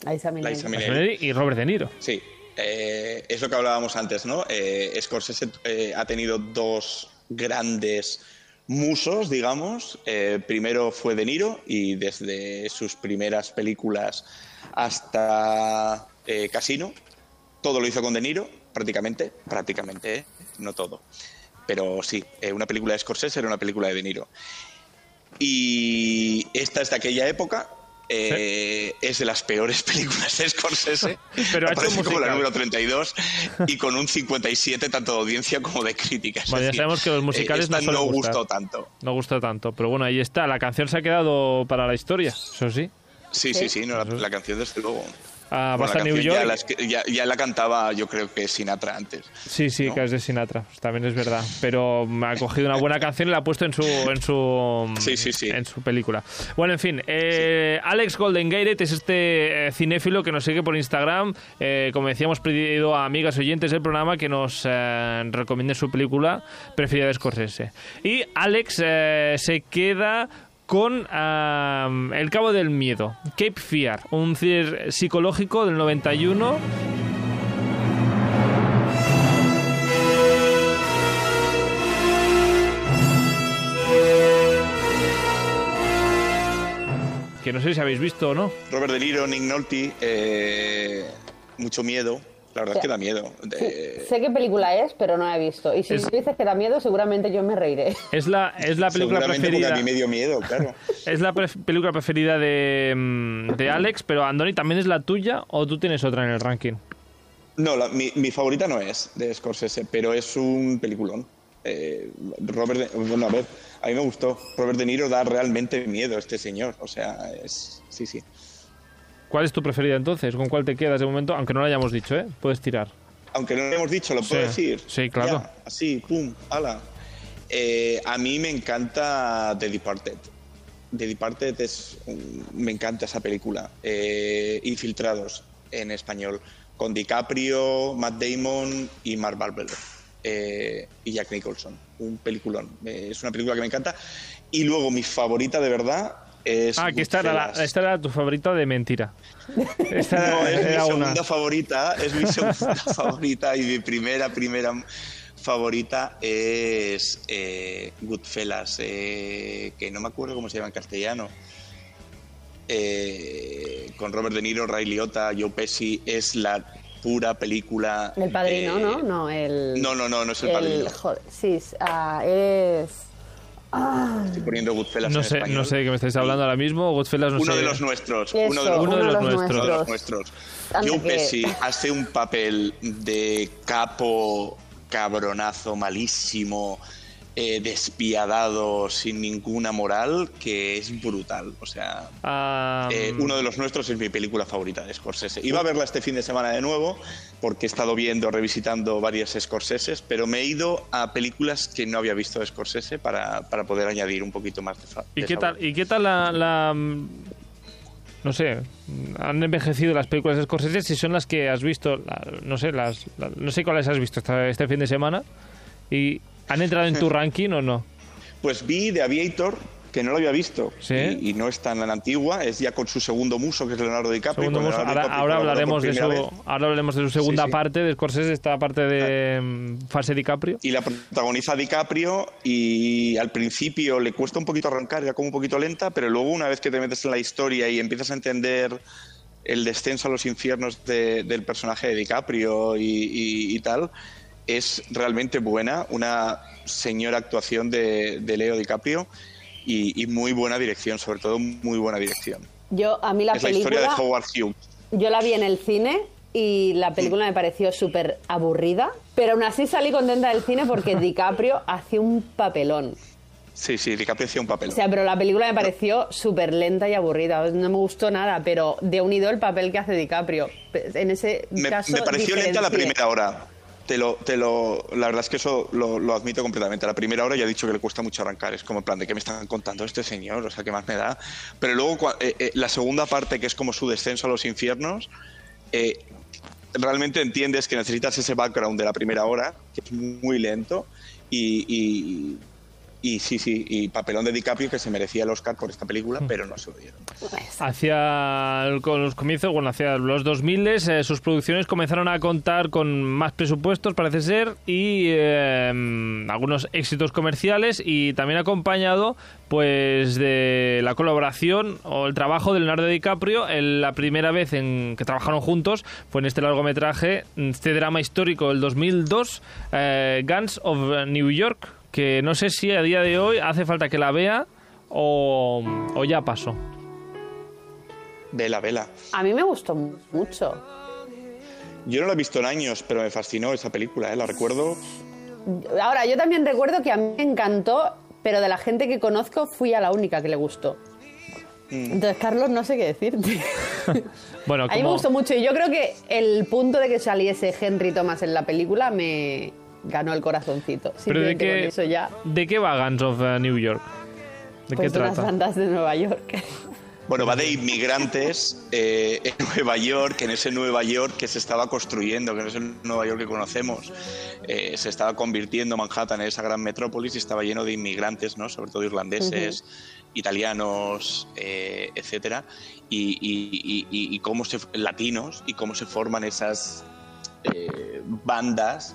Liza Minnelli. Liza Minnelli. y Robert De Niro. Sí. Eh, es lo que hablábamos antes, ¿no? Eh, Scorsese eh, ha tenido dos grandes musos, digamos. Eh, primero fue De Niro y desde sus primeras películas hasta eh, Casino, todo lo hizo con De Niro, prácticamente, prácticamente, ¿eh? no todo. Pero sí, eh, una película de Scorsese era una película de De Niro. Y esta es de aquella época, eh, ¿Sí? es de las peores películas de Scorsese. Pero ha hecho como la número 32 y con un 57 tanto de audiencia como de críticas. Bueno, ya decir, sabemos que los musicales eh, no, no gustó tanto. No gustó tanto, pero bueno, ahí está. La canción se ha quedado para la historia, eso sí. Sí, sí, sí, no, la, la, canción desde luego. Ah, bueno, vas a New York. Ya la, ya, ya, la, cantaba, yo creo que Sinatra antes. Sí, sí, ¿no? que es de Sinatra, pues también es verdad. Pero me ha cogido una buena canción y la ha puesto en su, en su, sí, sí, sí. En su película. Bueno, en fin, eh, Alex Golden Gate es este eh, cinéfilo que nos sigue por Instagram. Eh, como decíamos, pedido a amigas oyentes del programa que nos eh, recomienden su película preferida de Scorsese. Y Alex se queda con El Cabo del Miedo, Cape Fear, un thriller psicológico del 91. Que no sé si habéis visto o no. Robert De Niro, Nick Nolte, eh, mucho miedo. La verdad es que da miedo. Sí, sé qué película es, pero no la he visto. Y si es... dices que da miedo, seguramente yo me reiré. Es la, es la película preferida. a mí me dio miedo, claro. es la pre película preferida de, mm, de Alex, pero Andoni, ¿también es la tuya o tú tienes otra en el ranking? No, la, mi, mi, favorita no es de Scorsese, pero es un peliculón. Eh, Robert, de, bueno, a ver, a mí me gustó. Robert De Niro da realmente miedo a este señor. O sea, es. Sí, sí. ¿Cuál es tu preferida entonces? ¿Con cuál te quedas de momento? Aunque no lo hayamos dicho, ¿eh? Puedes tirar. Aunque no lo hayamos dicho, ¿lo puedo sí. decir? Sí, claro. Ya, así, pum, ala. Eh, a mí me encanta The Departed. The Departed es. Me encanta esa película. Eh, Infiltrados en español. Con DiCaprio, Matt Damon y Mark Wahlberg. Eh, y Jack Nicholson. Un peliculón. Eh, es una película que me encanta. Y luego mi favorita de verdad es. Ah, que esta era, la- Goodfellas. esta era tu favorita de mentira. Esta No, es mi era una. segunda favorita, es mi segunda favorita y mi primera, primera favorita es eh, Goodfellas, eh, que no me acuerdo cómo se llama en castellano. Eh, con Robert De Niro, Ray Liotta, Joe Pesci, es la pura película. El padrino, ¿no? No, el. No, no, no, no es el, padrino. joder, sí, es, ah, es. Estoy poniendo Goodfellas No en sé, español. no sé de qué me estáis hablando ahora mismo. Goodfellas no Uno sé. de los nuestros. Eso, uno de los, uno de los nuestros. uno de los nuestros. Anda Joe que- Pesci hace un papel de capo cabronazo malísimo, eh, despiadado, sin ninguna moral, que es brutal. O sea, eh, uno de los nuestros es mi película favorita de Scorsese. Iba a verla este fin de semana de nuevo, porque he estado viendo, revisitando varias Scorseses, pero me he ido a películas que no había visto de Scorsese para, para poder añadir un poquito más de, fa- ¿Y de qué sabor. tal, ¿Y qué tal la, la, mm, No sé, han envejecido las películas de Scorsese si son las que has visto, no sé, las, la- no sé cuáles has visto esta- este fin de semana y han entrado en tu ranking o no. Pues vi The Aviator, que no lo había visto. Sí. Y, y no es tan antigua, es ya con su segundo muso, que es Leonardo DiCaprio. Muso. Leonardo ahora, DiCaprio ahora colaboró hablaremos de su, vez. ahora hablaremos de su segunda sí. parte de Scorsese, esta parte de mm, fase DiCaprio. Y la protagoniza DiCaprio y al principio le cuesta un poquito arrancar, era como un poquito lenta, pero luego una vez que te metes en la historia y empiezas a entender el descenso a los infiernos de- del personaje de DiCaprio y, y- y tal, es realmente buena, una señora actuación de, de Leo DiCaprio y, y muy buena dirección, sobre todo muy buena dirección. Yo, a mí la es la historia de película. Howard Hughes. Yo la vi en el cine y la película me pareció súper aburrida, pero aún así salí contenta del cine porque DiCaprio hacía un papelón. Sí, sí, DiCaprio hacía un papel. O sea, pero la película me pareció súper lenta y aburrida. No me gustó nada, pero de unido el papel que hace DiCaprio. En ese me, caso. me pareció lenta la primera hora. Te lo, te lo, la verdad es que eso lo, lo admito completamente. La primera hora ya he dicho que le cuesta mucho arrancar. Es como en plan de qué me están contando este señor, o sea, qué más me da. Pero luego eh, eh, la segunda parte, que es como su descenso a los infiernos, eh, realmente entiendes que necesitas ese background de la primera hora, que es muy lento, y, y sí, sí, y papelón de DiCaprio que se merecía el Oscar por esta película, pero no se lo dieron. Hacia el- con los comienzos, bueno, hacia los 2000 eh, sus producciones comenzaron a contar con más presupuestos, parece ser, y eh, algunos éxitos comerciales y también acompañado pues de la colaboración o el trabajo de Leonardo DiCaprio en la primera vez en que trabajaron juntos fue en este largometraje, este drama histórico del 2002, eh, Guns of New York, que no sé si a día de hoy hace falta que la vea o, o ya pasó. Vela, vela. A mí me gustó mucho. Yo no la he visto en años, pero me fascinó esa película, ¿eh? la recuerdo. Ahora, yo también recuerdo que a mí me encantó, pero de la gente que conozco fui a la única que le gustó. Mm. Entonces, Carlos, no sé qué decirte. Bueno, A mí me gustó mucho y yo creo que el punto de que saliese Henry Thomas en la película me ganó el corazoncito. pero de qué, eso ya, ¿de qué va Guns of eh, New York? ¿De pues qué de las trata? bandas de Nueva York. Bueno, va de inmigrantes eh, en Nueva York, en ese Nueva York que se estaba construyendo, que no es el Nueva York que conocemos. Eh, se estaba convirtiendo Manhattan en esa gran metrópolis y estaba lleno de inmigrantes, ¿no? sobre todo irlandeses, italianos, eh, etcétera. Y, y- y- y- y cómo se, latinos, y cómo se forman esas eh, bandas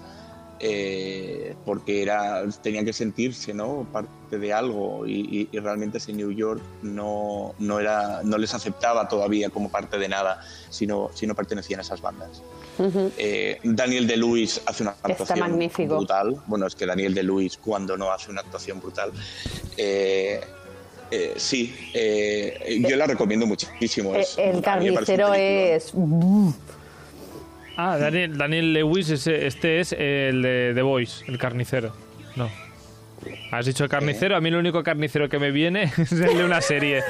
eh, porque era tenían que sentirse no parte de algo y, y- y realmente ese New York no, no era no les aceptaba todavía como parte de nada si no, si no pertenecían a esas bandas. Eh, Daniel de Luis hace una actuación brutal. Bueno es que Daniel de Luis cuando no hace una actuación brutal eh, eh, sí, eh, yo la recomiendo muchísimo. es- el carnicero es... Ah, Daniel, Daniel Lewis, ese- este es el de The Voice, el carnicero. No. Has dicho carnicero, a mí el único carnicero que me viene es el de una serie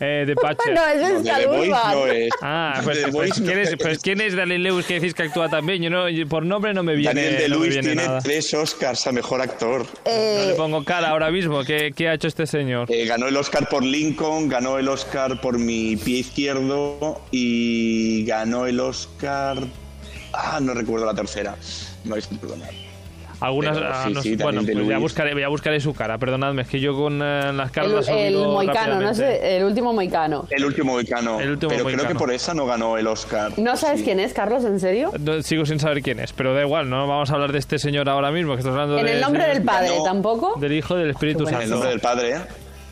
eh, de Patcher. No, ese No, es de The Voice no es. Ah, pues, The pues, no ¿quién es, es. pues, ¿quién es Daniel Lewis que decís que actúa también? Yo no, yo por nombre no me viene, Daniel de no viene tiene nada. tres Oscars a mejor actor. No le Eh, pongo cara ahora mismo. ¿Qué, qué ha hecho este señor? Eh, ganó el Oscar por Lincoln, ganó el Oscar por mi pie izquierdo y ganó el Oscar. Ah, no recuerdo la tercera. Me vais a perdonar. Algunas, pero ah, sí, no sí, sé, bueno, pues ya buscaré, ya buscaré su cara. Perdonadme, es que yo con eh, las caras el, el moicano, no sé, el último moicano. El último Moicano. El último pero creo que por esa no ganó el Oscar. ¿No sabes Sí. quién es, Carlos, en serio? No, Sigo sin saber quién es, pero da igual, no vamos a hablar de este señor ahora mismo, que estás hablando En de- el nombre de- del padre, ganó- ¿tampoco? del Hijo del Espíritu Qué En Santo. el nombre del padre, ¿eh?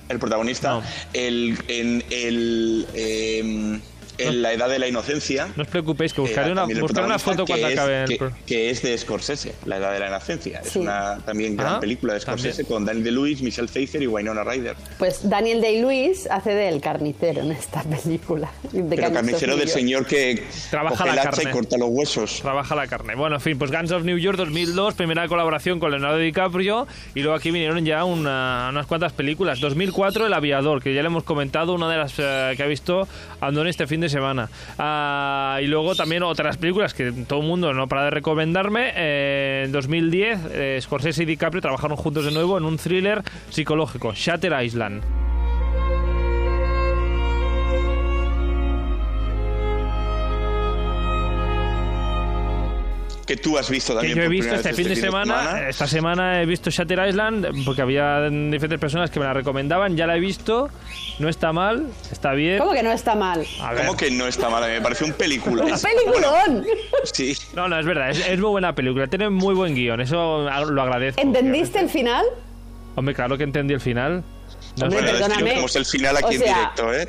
el protagonista. No. El, en el, em, en La Edad de la Inocencia. No os preocupéis, que eh, buscaré una, también el buscaré una foto cuando protagonista, acabe el que es, que, es de Scorsese, La Edad de la Inocencia. Es Sí. una también gran Ah, película de Scorsese también. con Daniel De-Lewis, Michelle Pfeiffer y Winona Ryder. Pues Daniel Day-Lewis hace del carnicero en esta película. De Pero carnicero del señor que Trabaja coge la el hacha carne. y corta los huesos. Trabaja la carne. Bueno, en fin, pues Guns of New York 2002, primera colaboración con Leonardo DiCaprio. Y luego aquí vinieron ya una- unas cuantas películas. 2004, El Aviador, que ya le hemos comentado, una de las eh, que ha visto Andoni este fin de semana. Ah, y luego también otras películas que todo el mundo no para de recomendarme. Eh, en 2010, eh, Scorsese y DiCaprio trabajaron juntos de nuevo en un thriller psicológico, Shatter Island. Que tú has visto que también. yo he visto primera este vez fin de semana. Esta semana he visto Shatter Island porque había diferentes personas que me la recomendaban. Ya la he visto. No está mal, está bien. ¿Cómo que no está mal? A ver. ¿Cómo que no está mal? Me parece un película. ¡Un peliculón! Sí. No, no, es verdad, es, es muy buena película. Tiene muy buen guion, eso lo agradezco. ¿Entendiste el final? Hombre, claro que entendí el final. No Hombre. Bueno, que perdóname. el final aquí O sea, en directo, ¿eh?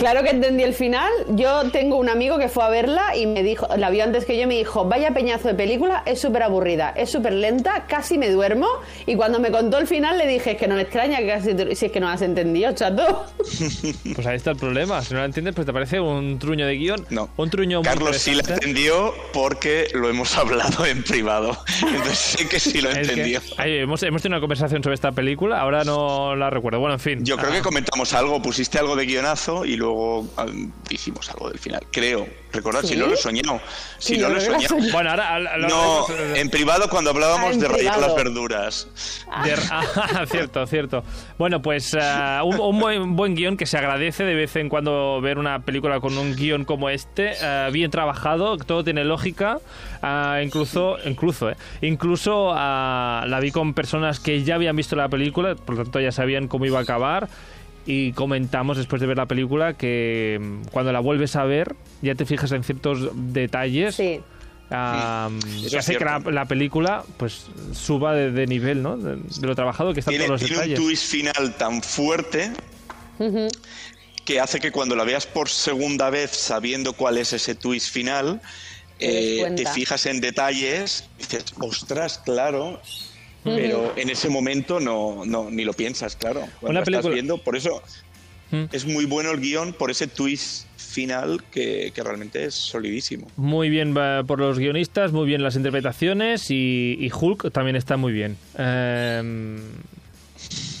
Claro que entendí el final. Yo tengo un amigo que fue a verla y me dijo, la vio antes que yo y me dijo, vaya peñazo de película, es súper aburrida, es súper lenta, casi me duermo. Y cuando me contó el final le dije, es que no me extraña que casi te- si es que no has entendido, chato. Pues ahí está el problema. Si no la entiendes, pues te parece un truño de guion. No. Un truño muy Carlos sí la entendió porque lo hemos hablado en privado. Entonces sé que sí lo Es que- entendió. ahí hemos, hemos tenido una conversación sobre esta película, ahora no la recuerdo. Bueno, en fin. Yo creo Ah, que comentamos algo, pusiste algo de guionazo y luego ah, hicimos algo del final. Creo. Recordad, si no lo he soñado. Si Sí, no lo he soñado. Bueno, ahora... lo No, en privado cuando hablábamos Ah, de rayar las verduras. De- ah, cierto, cierto. Bueno, pues ah, un, un buen, buen guion que se agradece de vez en cuando ver una película con un guion como este, ah, bien trabajado, todo tiene lógica, incluso, incluso, eh, incluso la vi con personas que ya habían visto la película, por lo tanto ya sabían cómo iba a acabar. Y comentamos después de ver la película que mm, cuando la vuelves a ver ya te fijas en ciertos detalles Sí. que hace que la, película pues suba de, de nivel, ¿no? De, de lo trabajado que están Tiene, todos los tiene un detalles. twist final tan fuerte que hace que cuando la veas por segunda vez sabiendo cuál es ese twist final, eh, te fijas en detalles y dices, ostras, claro. Pero en ese momento no, no ni lo piensas, claro. Cuando Una la estás película- viendo, por eso es muy bueno el guion, por ese twist final que, que realmente es solidísimo. Muy bien por los guionistas, muy bien las interpretaciones y, y Hulk también está muy bien. Em,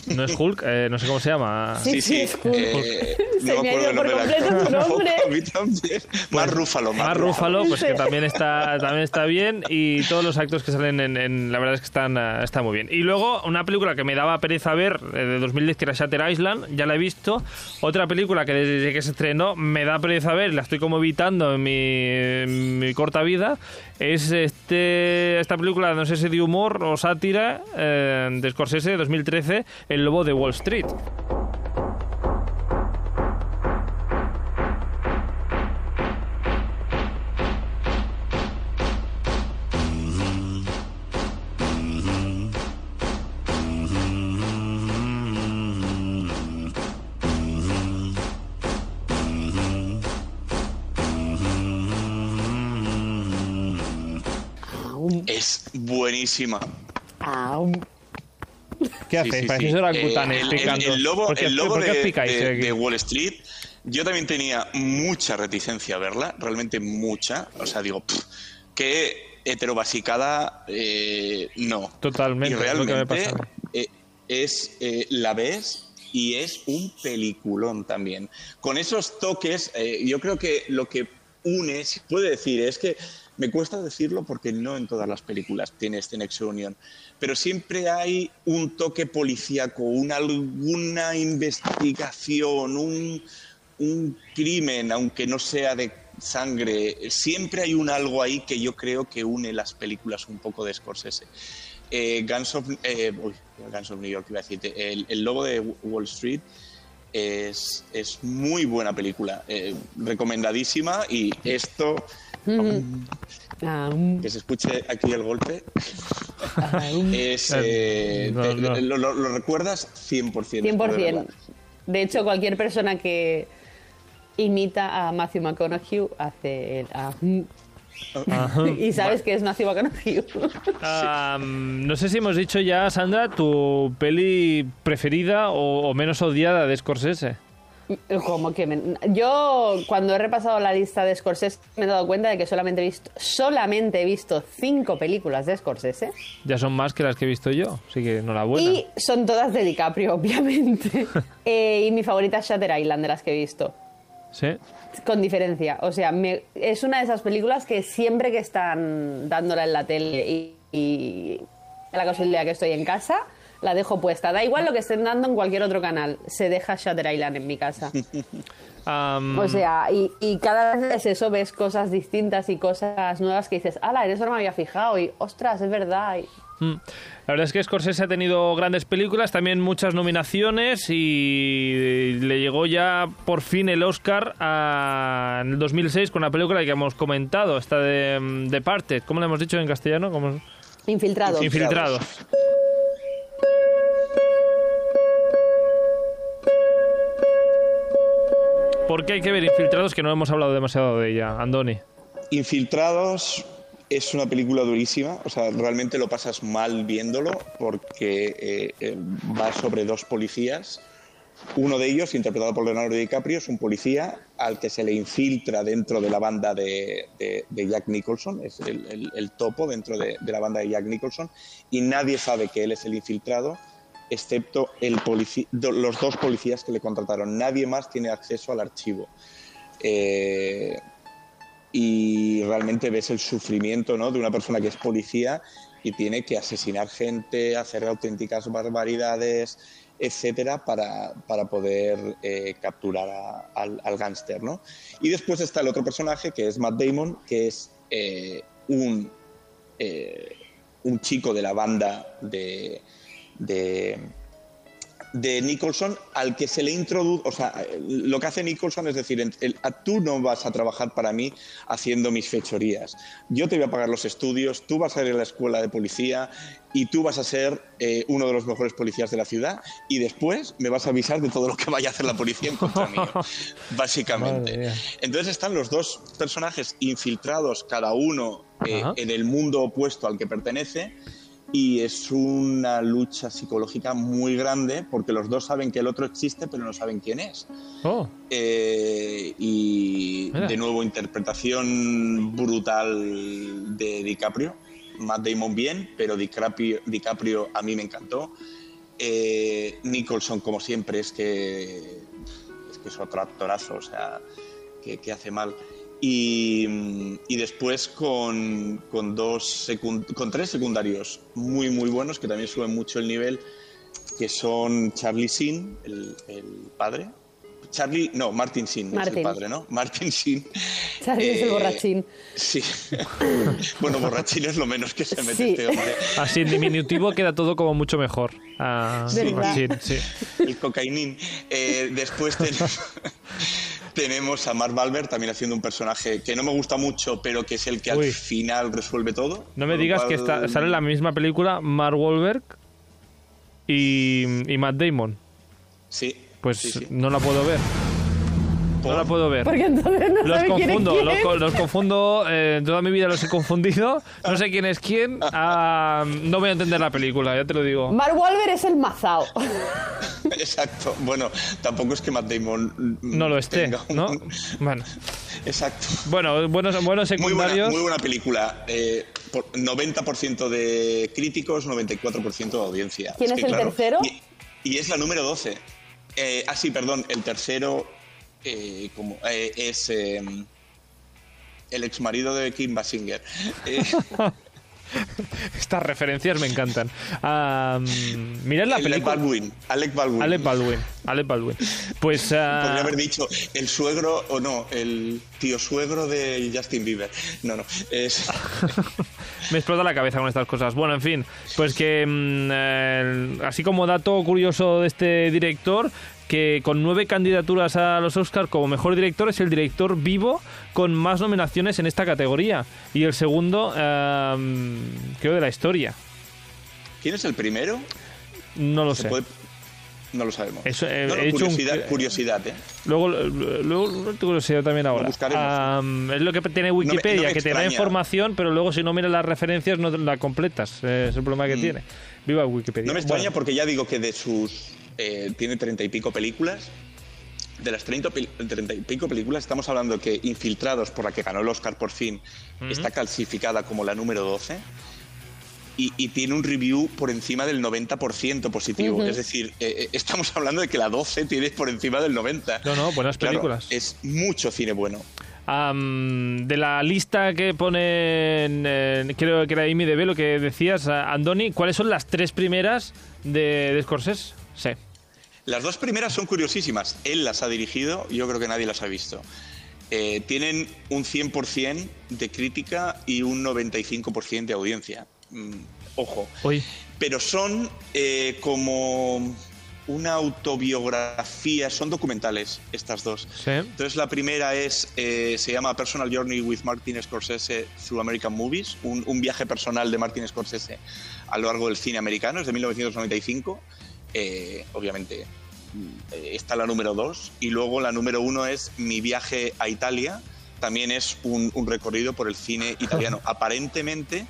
no es Hulk, eh, no sé cómo se llama. Sí, sí, es Hulk. eh, Se no me ha ido por completo tampoco, nombre. a mí también. Más Rúfalo, Más Rúfalo, pues que también está, también está bien y todos los actos que salen en, en- la verdad es que están, ah, están muy bien. Y luego una película que me daba pereza ver eh, de 2010 que era Shatter Island, ya la he visto. Otra película que desde que se estrenó me da pereza ver, la estoy como evitando en mi, en mi corta vida, es este esta película, no sé si de humor o sátira eh, de Scorsese 2013, El Lobo de Wall Street. Buenísima. Au. ¿Qué Sí, hacéis? sí, Parecéis sí. orangutanes Eh, el, picando. el- el lobo, ¿Por qué- el lobo por qué os de, picáis de- aquí? de Wall Street, yo también tenía mucha reticencia a verla, realmente mucha. O sea, digo, pff, qué heterobasicada, eh, no. Totalmente, Y es lo que me realmente pasa a mí. eh, es eh, la ves y es un peliculón también. Con esos toques, eh, yo creo que lo que une, se puede decir, es que me cuesta decirlo porque no en todas las películas tiene este nexo de unión, pero siempre hay un toque policíaco, una, alguna investigación, un, un crimen, aunque no sea de sangre, siempre hay un algo ahí que yo creo que une las películas un poco de Scorsese. Eh, Guns, of, eh, Guns of New York, iba a decirte, el, el logo de Wall Street es, es muy buena película, eh, recomendadísima y esto. Que se escuche aquí el golpe, Ah, mm. es, eh, No, te- no. Lo, lo- lo recuerdas 100%. después de 100%. verla. De hecho, cualquier persona que imita a Matthew McConaughey hace el ah, mm. Ajá. y sabes que es Matthew McConaughey. Ah, no sé si hemos dicho ya, Sandra, tu peli preferida o, o menos odiada de Scorsese. Como que me- yo cuando he repasado la lista de Scorsese me he dado cuenta de que solamente he visto solamente he visto cinco películas de Scorsese Ya son más que las que he visto yo, así que enhorabuena. y son todas de DiCaprio obviamente Eh, y mi favorita es Shutter Island de las que he visto ¿Sí? con diferencia o sea me- es una de esas películas que siempre que están dándola en la tele y, y la casualidad que estoy en casa la dejo puesta da igual lo que estén dando en cualquier otro canal se deja Shutter Island en mi casa Am, O sea, y, y cada vez es eso, ves cosas distintas y cosas nuevas que dices, ala, en eso no me había fijado y, ostras, es verdad. y- mm. La verdad es que Scorsese ha tenido grandes películas, también muchas nominaciones y le llegó ya por fin el Oscar a- en el 2006 con una película que hemos comentado, esta de mm, Departed. ¿Cómo le hemos dicho en castellano? ¿Cómo? Infiltrado. Infiltrados. ¿Por qué hay que ver Infiltrados que no hemos hablado demasiado de ella, Andoni? Infiltrados es una película durísima, o sea, realmente lo pasas mal viéndolo porque eh, eh, va sobre dos policías. Uno de ellos, interpretado por Leonardo DiCaprio, es un policía al que se le infiltra dentro de la banda de, Jack Nicholson, es el, topo dentro de, la banda de Jack Nicholson, y nadie sabe que él es el infiltrado, excepto los dos policías que le contrataron. Nadie más tiene acceso al archivo. Eh, y realmente ves el sufrimiento ¿no? de una persona que es policía y tiene que asesinar gente, hacer auténticas barbaridades, etcétera, para, para poder eh, capturar al, al gángster. ¿no? Y después está el otro personaje que es Matt Damon, que es eh, un, eh, un chico de la banda de, de Nicholson al que se le introduce, o sea, lo que hace Nicholson es decir, el- tú no vas a trabajar para mí haciendo mis fechorías. Yo te voy a pagar los estudios, tú vas a ir a la escuela de policía y tú vas a ser eh, uno de los mejores policías de la ciudad y después me vas a avisar de todo lo que vaya a hacer la policía en contra mío, básicamente. Entonces están los dos personajes infiltrados, cada uno eh, en el mundo opuesto al que pertenece, y es una lucha psicológica muy grande porque los dos saben que el otro existe, pero no saben quién es. Oh, Eh, y Mira. de nuevo, interpretación brutal de DiCaprio. Matt Damon bien, pero DiCaprio, DiCaprio a mí me encantó. Eh, Nicholson, como siempre, es que es, que es otro actorazo, o sea, que, que hace mal. Y, mm, y después con, con, dos secund- con tres secundarios muy, muy buenos, que también suben mucho el nivel, que son Charlie Sheen, el, el padre. Charlie, no, Martin Sheen es el Martin. padre, ¿no? Martin Sheen. Charlie es el Eh, borrachín. Sí. bueno, borrachín es lo menos que se mete Sí. este hombre. así en diminutivo queda todo como mucho mejor. Ah, sí, sí. el cocainín. Eh, después tenemos, tenemos a Mark Wahlberg también haciendo un personaje que no me gusta mucho, pero que es el que Uy. al final resuelve todo. No me digas que está, sale en la misma película Mark Wahlberg y, y Matt Damon. Sí. Pues sí, sí. no la puedo ver. No la puedo ver. Porque entonces no Los sabe quién es confundo, quién. los, co- los confundo, eh, toda mi vida los he confundido. No sé quién es quién. Ah, no voy a entender la película, ya te lo digo. Mark Wahlberg es el mazao. Exacto. Bueno, tampoco es que Matt Damon no lo esté, tenga un- ¿no? Bueno, Exacto. bueno, buenos, buenos Muy buena, secundarios. muy buena película. Eh, por 90% de críticos, 94% de audiencia. ¿Quién es el tercero? Y, y es la número 12. Eh, ah, sí, perdón. El tercero eh, como, eh, es eh, el ex marido de Kim Basinger. Eh, Estas referencias me encantan. Mirad la película. Baldwin. Alec Baldwin. Alec Baldwin. Alec Baldwin. Pues. ah, Podría haber dicho el suegro o no, el tío suegro de Justin Bieber. No, no. Es, Me explota la cabeza con estas cosas. Bueno, en fin, pues que mm, eh, así como dato curioso de este director, que con nueve candidaturas a los Oscars como mejor director es el director vivo con más nominaciones en esta categoría y el segundo, eh, creo, de la historia. ¿Quién es el primero? No lo sé. puede- No lo sabemos. Eso, eh, No, no, he hecho un- curiosidad, ¿eh? Luego, luego lo tengo curiosidad también ahora. buscaremos. Ah, es lo que tiene Wikipedia, no me que te da información, pero luego si no miras las referencias no la completas. Eh, es el problema que tiene. Viva Wikipedia. Mm. No me extraña Bueno. porque ya digo que de sus. Eh, tiene treinta y pico películas. De las treinta y pico películas, estamos hablando que Infiltrados, por la que ganó el Oscar por fin, está clasificada como la número 12. Y, y tiene un review por encima del 90% positivo. Es decir, eh, eh, estamos hablando de que la 12 tiene por encima del 90%. No, no, buenas Claro, películas. es mucho cine bueno. De la lista que pone, en- creo que era IMDB, lo que decías, Andoni, ¿cuáles son las tres primeras de, de Scorsese? Sí. Las dos primeras son curiosísimas. Él las ha dirigido, yo creo que nadie las ha visto. Eh, tienen un 100% de crítica y un 95% de audiencia. Mm, ojo. Hoy. Pero son eh, como una autobiografía, son documentales estas dos. Sí. Entonces la primera es, eh, se llama Personal Journey with Martin Scorsese Through American Movies, un, un viaje personal de Martin Scorsese a lo largo del cine americano, es de 1995. Eh, obviamente mm, eh, está la número dos. Y luego la número uno es Mi viaje a Italia, también es un, un recorrido por el cine italiano. Aparentemente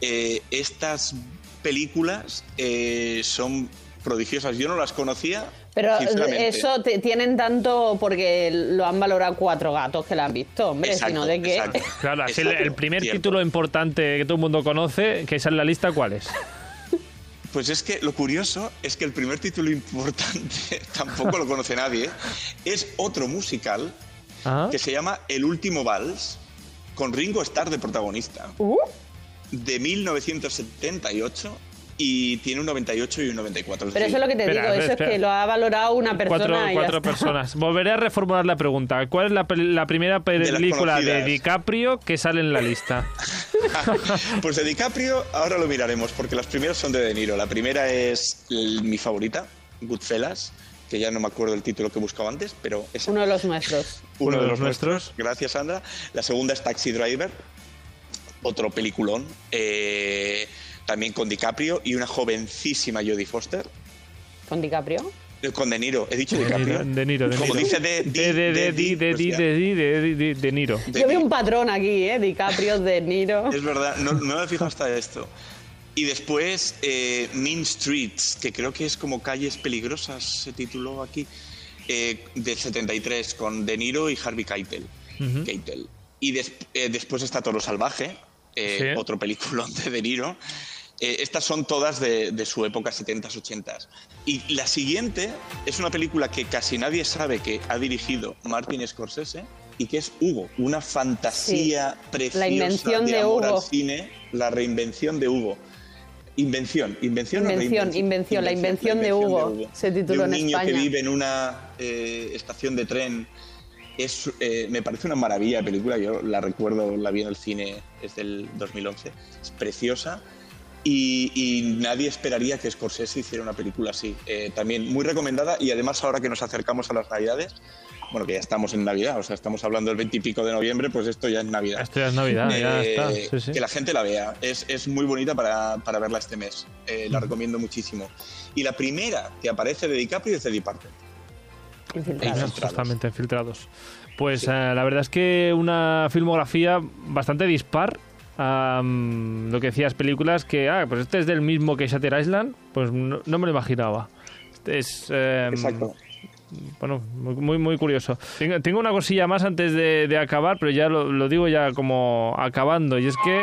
eh, estas películas eh, son prodigiosas. Yo no las conocía. Pero eso te- tienen tanto porque lo han valorado cuatro gatos que la han visto, hombre, Exacto, sino de que... exacto. Claro, así el, Exacto, el primer cierto. título importante que todo el mundo conoce, que sale en la lista, ¿cuál es? Pues es que lo curioso es que el primer título importante tampoco lo conoce nadie. Es otro musical Ah, que se llama El último vals con Ringo Starr de protagonista Uh, de 1978 y tiene un 98 y un 94. pero eso es lo que te Espera, digo, eso espera. es que lo ha valorado una persona cuatro y personas. Volveré a reformular la pregunta. ¿Cuál es la, primera película de. DiCaprio que sale en la lista? pues de DiCaprio ahora lo miraremos porque las primeras son de De Niro. La primera es el- mi favorita, Goodfellas, que ya no me acuerdo el título que buscaba antes, pero es Uno de los nuestros. Uno de los nuestros. Gracias, Sandra. La segunda es Taxi Driver, otro peliculón, eh, también con DiCaprio y una jovencísima Jodie Foster. ¿Con DiCaprio? Eh, Con De Niro, he dicho De DiCaprio. Niro, de Niro. De Como Niro. dice de, de, de, de, de, Niro. Yo veo un patrón aquí, ¿eh? DiCaprio, De Niro. Es verdad, no, no me fijo hasta esto. Y después eh, Mean Streets, que creo que es como Calles Peligrosas, se tituló aquí, eh, del 73, con De Niro y Harvey Keitel. Keitel. Y des- eh, después está Toro Salvaje, eh, Sí. otro peliculón de De Niro. Eh, estas son todas de, de su época 70s, 80s. Y la siguiente es una película que casi nadie sabe que ha dirigido Martin Scorsese y que es Hugo, una fantasía preciosa invención de, de amor Hugo. al cine, la reinvención de Hugo. Invención, invención o Invención, reinvención? invención, la invención de Hugo, se tituló de un en niño España. que vive en una eh, estación de tren. Es, eh, me parece una maravilla de película, yo la recuerdo, la vi en el cine desde el 2011, es preciosa y, y nadie esperaría que Scorsese hiciera una película así. Eh, también muy recomendada y además ahora que nos acercamos a las Navidades, bueno, que ya estamos en Navidad, o sea, estamos hablando del 20 y pico de noviembre, pues esto ya es Navidad. Esto ya es Navidad, ya Eh, está. Sí, sí. Que la gente la vea. Es, es muy bonita para, para verla este mes. Eh, la recomiendo muchísimo. Y la primera que aparece de DiCaprio es de Departed. Infiltrados. Infiltrados. Totalmente infiltrados. Pues eh, la verdad es que una filmografía bastante dispar. Am, lo que decías, películas que, ah, pues este es del mismo que Shutter Island, pues no, no me lo imaginaba. es eh, Exacto. bueno, muy, muy, curioso. Tengo, tengo una cosilla más antes de, de acabar, pero ya lo, lo digo ya como acabando, y es que...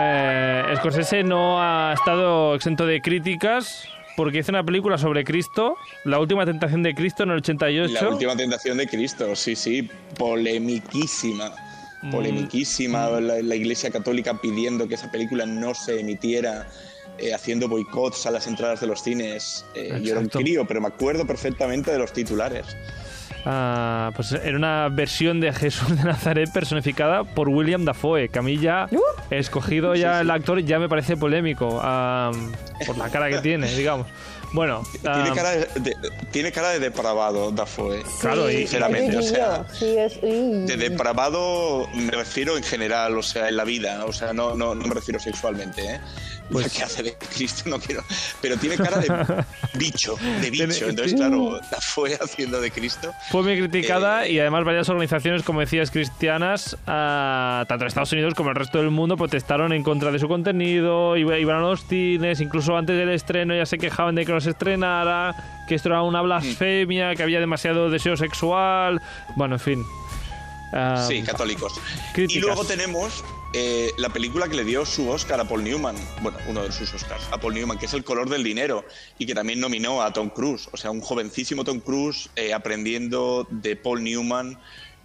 Eh, Scorsese no ha estado exento de críticas porque hizo una película sobre Cristo, La última tentación de Cristo en el 88. La última tentación de Cristo, sí, sí, polemiquísima. Mm. Polemiquísima, la, la Iglesia Católica pidiendo que esa película no se emitiera, eh, haciendo boicots a las entradas de los cines. Eh, yo era un crío, pero me acuerdo perfectamente de los titulares. Ah, pues era una versión de Jesús de Nazaret personificada por William Dafoe, que a mí ya Uh. escogido ya el actor ya me parece polémico ah, por la cara que tiene, digamos. Bueno, Tiene ah, cara de, de- tiene cara de depravado, Dafoe. Claro, y- sinceramente, o sea, Sí, es... uy. de depravado me refiero en general, o sea, en la vida, o sea, no, no, no me refiero sexualmente, ¿eh? Pues- La que hace de Cristo no quiero, pero tiene cara de bicho, de bicho. Entonces, claro, Dafoe haciendo de Cristo. fue muy criticada Eh, y además varias organizaciones, como decías, cristianas, ah, tanto en Estados Unidos como en el resto del mundo, protestaron en contra de su contenido, iba- iban a los cines, incluso antes del estreno ya se quejaban de que no se estrenara, que esto era una blasfemia, que había demasiado deseo sexual, bueno, en fin. Ah, Sí, católicos. críticas. Y luego tenemos eh, la película que le dio su Oscar a Paul Newman, bueno, uno de sus Oscars, a Paul Newman, que es El color del dinero, y que también nominó a Tom Cruise, o sea, un jovencísimo Tom Cruise eh, aprendiendo de Paul Newman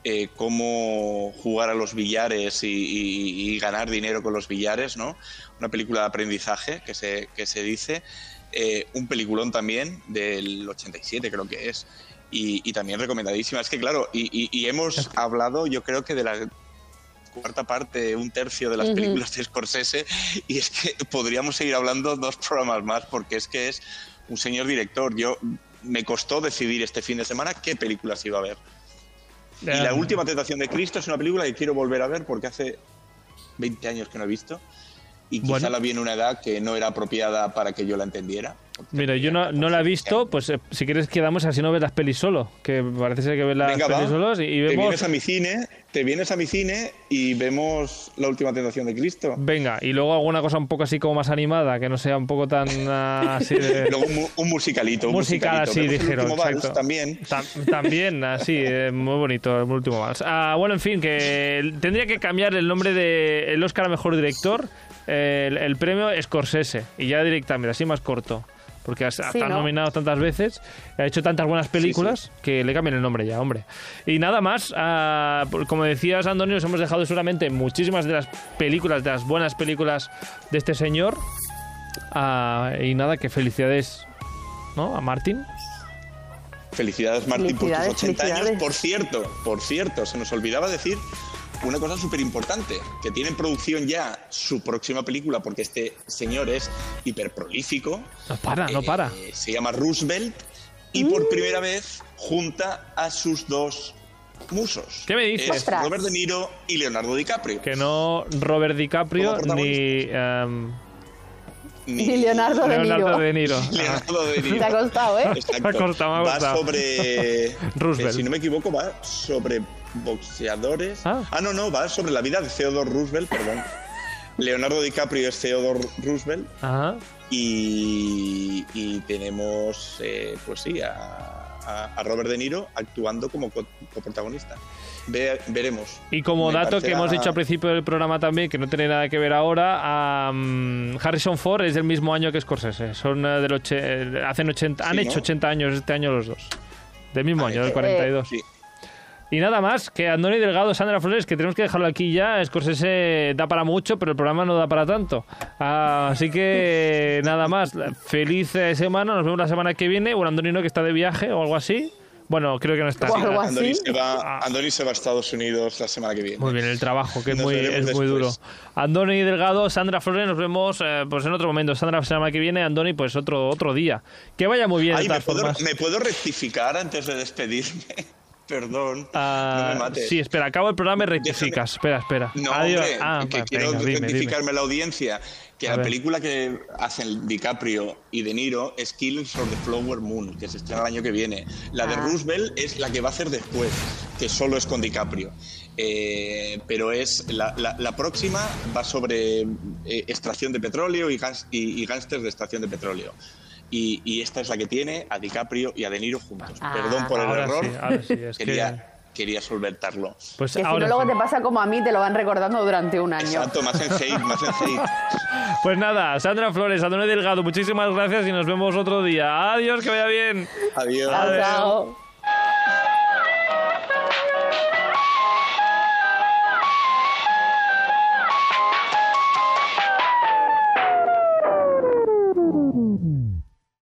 eh, cómo jugar a los billares y, y- y ganar dinero con los billares, ¿no? Una película de aprendizaje que se, que se dice, un peliculón también del 87 creo que es. Y, y también recomendadísima. Es que, claro, y, y- y hemos hablado, yo creo que de la cuarta parte, un tercio de las películas de Scorsese, y es que podríamos seguir hablando dos programas más, porque es que es un señor director. Yo me costó decidir este fin de semana qué películas iba a ver. Y La última tentación de Cristo es una película que quiero volver a ver porque hace 20 años que no he visto. Y quizá Bueno. la vi en una edad que no era apropiada para que yo la entendiera. Mira, yo no, no la he visto, pues eh, si quieres quedamos así no ves las pelis solo, que parece ser que ves las Venga, pelis va. solos y, y Te vemos... vienes a mi cine, te vienes a mi cine y vemos la última tentación de Cristo. Venga, y luego alguna cosa un poco así como más animada, que no sea un poco tan ah, así de... Luego un, mu- un musicalito. Un Musical así, Vemos dijeron. exacto. también. Tam- también, así, eh, muy bonito el último vals. Ah, bueno, en fin, que tendría que cambiar el nombre del el Oscar a Mejor Director, eh, el, el premio Scorsese, y ya directamente, así más corto. Porque ha estado ¿no? nominado tantas veces, ha hecho tantas buenas películas que le cambian el nombre ya, hombre. Y nada más, ah, como decías, Antonio, nos hemos dejado seguramente muchísimas de las películas, de las buenas películas de este señor. Ah, y nada, que felicidades ¿no? a Martín. Felicidades, Martín, por tus Felicidades, 80 años. Por cierto, por cierto, se nos olvidaba decir una cosa súper importante, que tiene en producción ya su próxima película, porque este señor es hiperprolífico. No para, no Eh, para. se llama Roosevelt y por primera vez junta a sus dos musos. ¿Qué me dices? Robert De Niro y Leonardo DiCaprio. Que no Robert DiCaprio protagonista. Ni Y Leonardo de Leonardo Niro. de Niro. Leonardo De Niro. Te ha costado, ¿eh? Exacto. Me ha costado, me ha Va costado. sobre. Roosevelt. eh, si no me equivoco, va sobre boxeadores. Ah. no, no, va sobre la vida de Theodore Roosevelt, perdón. Leonardo DiCaprio es Theodore Roosevelt Ajá. y, y tenemos, eh, pues sí, a, a- a Robert De Niro actuando como co- coprotagonista. Ve- veremos. Y como Me dato que hemos dicho al principio del programa también, que no tiene nada que ver ahora, am, Harrison Ford es del mismo año que Scorsese. Son eh, del oche- eh, hacen 80, han Sí, hecho ¿no? 80 años este año los dos. Del mismo Ah, año, del eh, 42. Sí. Y nada más, que Andoni Delgado, Sandra Flores, que tenemos que dejarlo aquí ya. Scorsese da para mucho, pero el programa no da para tanto. Ah, así que nada más, feliz eh, semana, nos vemos la semana que viene. Bueno, Andoni no, que está de viaje o algo así. Bueno, creo que no está. O algo así. Andoni se, va, Ah. Andoni se va a Estados Unidos la semana que viene. Muy bien, el trabajo, que es muy, es muy duro. Andoni Delgado, Sandra Flores, nos vemos eh, pues en otro momento. Sandra la semana que viene, Andoni pues otro otro día. Que vaya muy bien, Ay, ¿me puedo. ¿me puedo rectificar antes de despedirme? Perdón. Ah, no me mates. sí, espera, acabo el programa y rectificas. Espera, espera. No, Adiós. hombre, Ah, que va, quiero venga, dime, dime. rectificarme a la audiencia que A la ver. película que hacen DiCaprio y De Niro es Killings of the Flower Moon, que se estrena el año que viene. La de Ah. Roosevelt es la que va a hacer después. que solo es con DiCaprio. Eh, pero es la, la- la próxima va sobre eh, extracción de petróleo y, y, y gángsters de extracción de petróleo. Y, y esta es la que tiene a DiCaprio y a De Niro juntos. Ah. Perdón por el Ahora error. sí, ahora sí, es que- quería, quería solventarlo. Pues Que si no, ahora luego sí. te pasa como a mí, te lo van recordando durante un año. Exacto, más en hate, más en hate. Pues nada, Sandra Flores, Antonio Delgado, muchísimas gracias y nos vemos otro día. Adiós, que vaya bien. Adiós.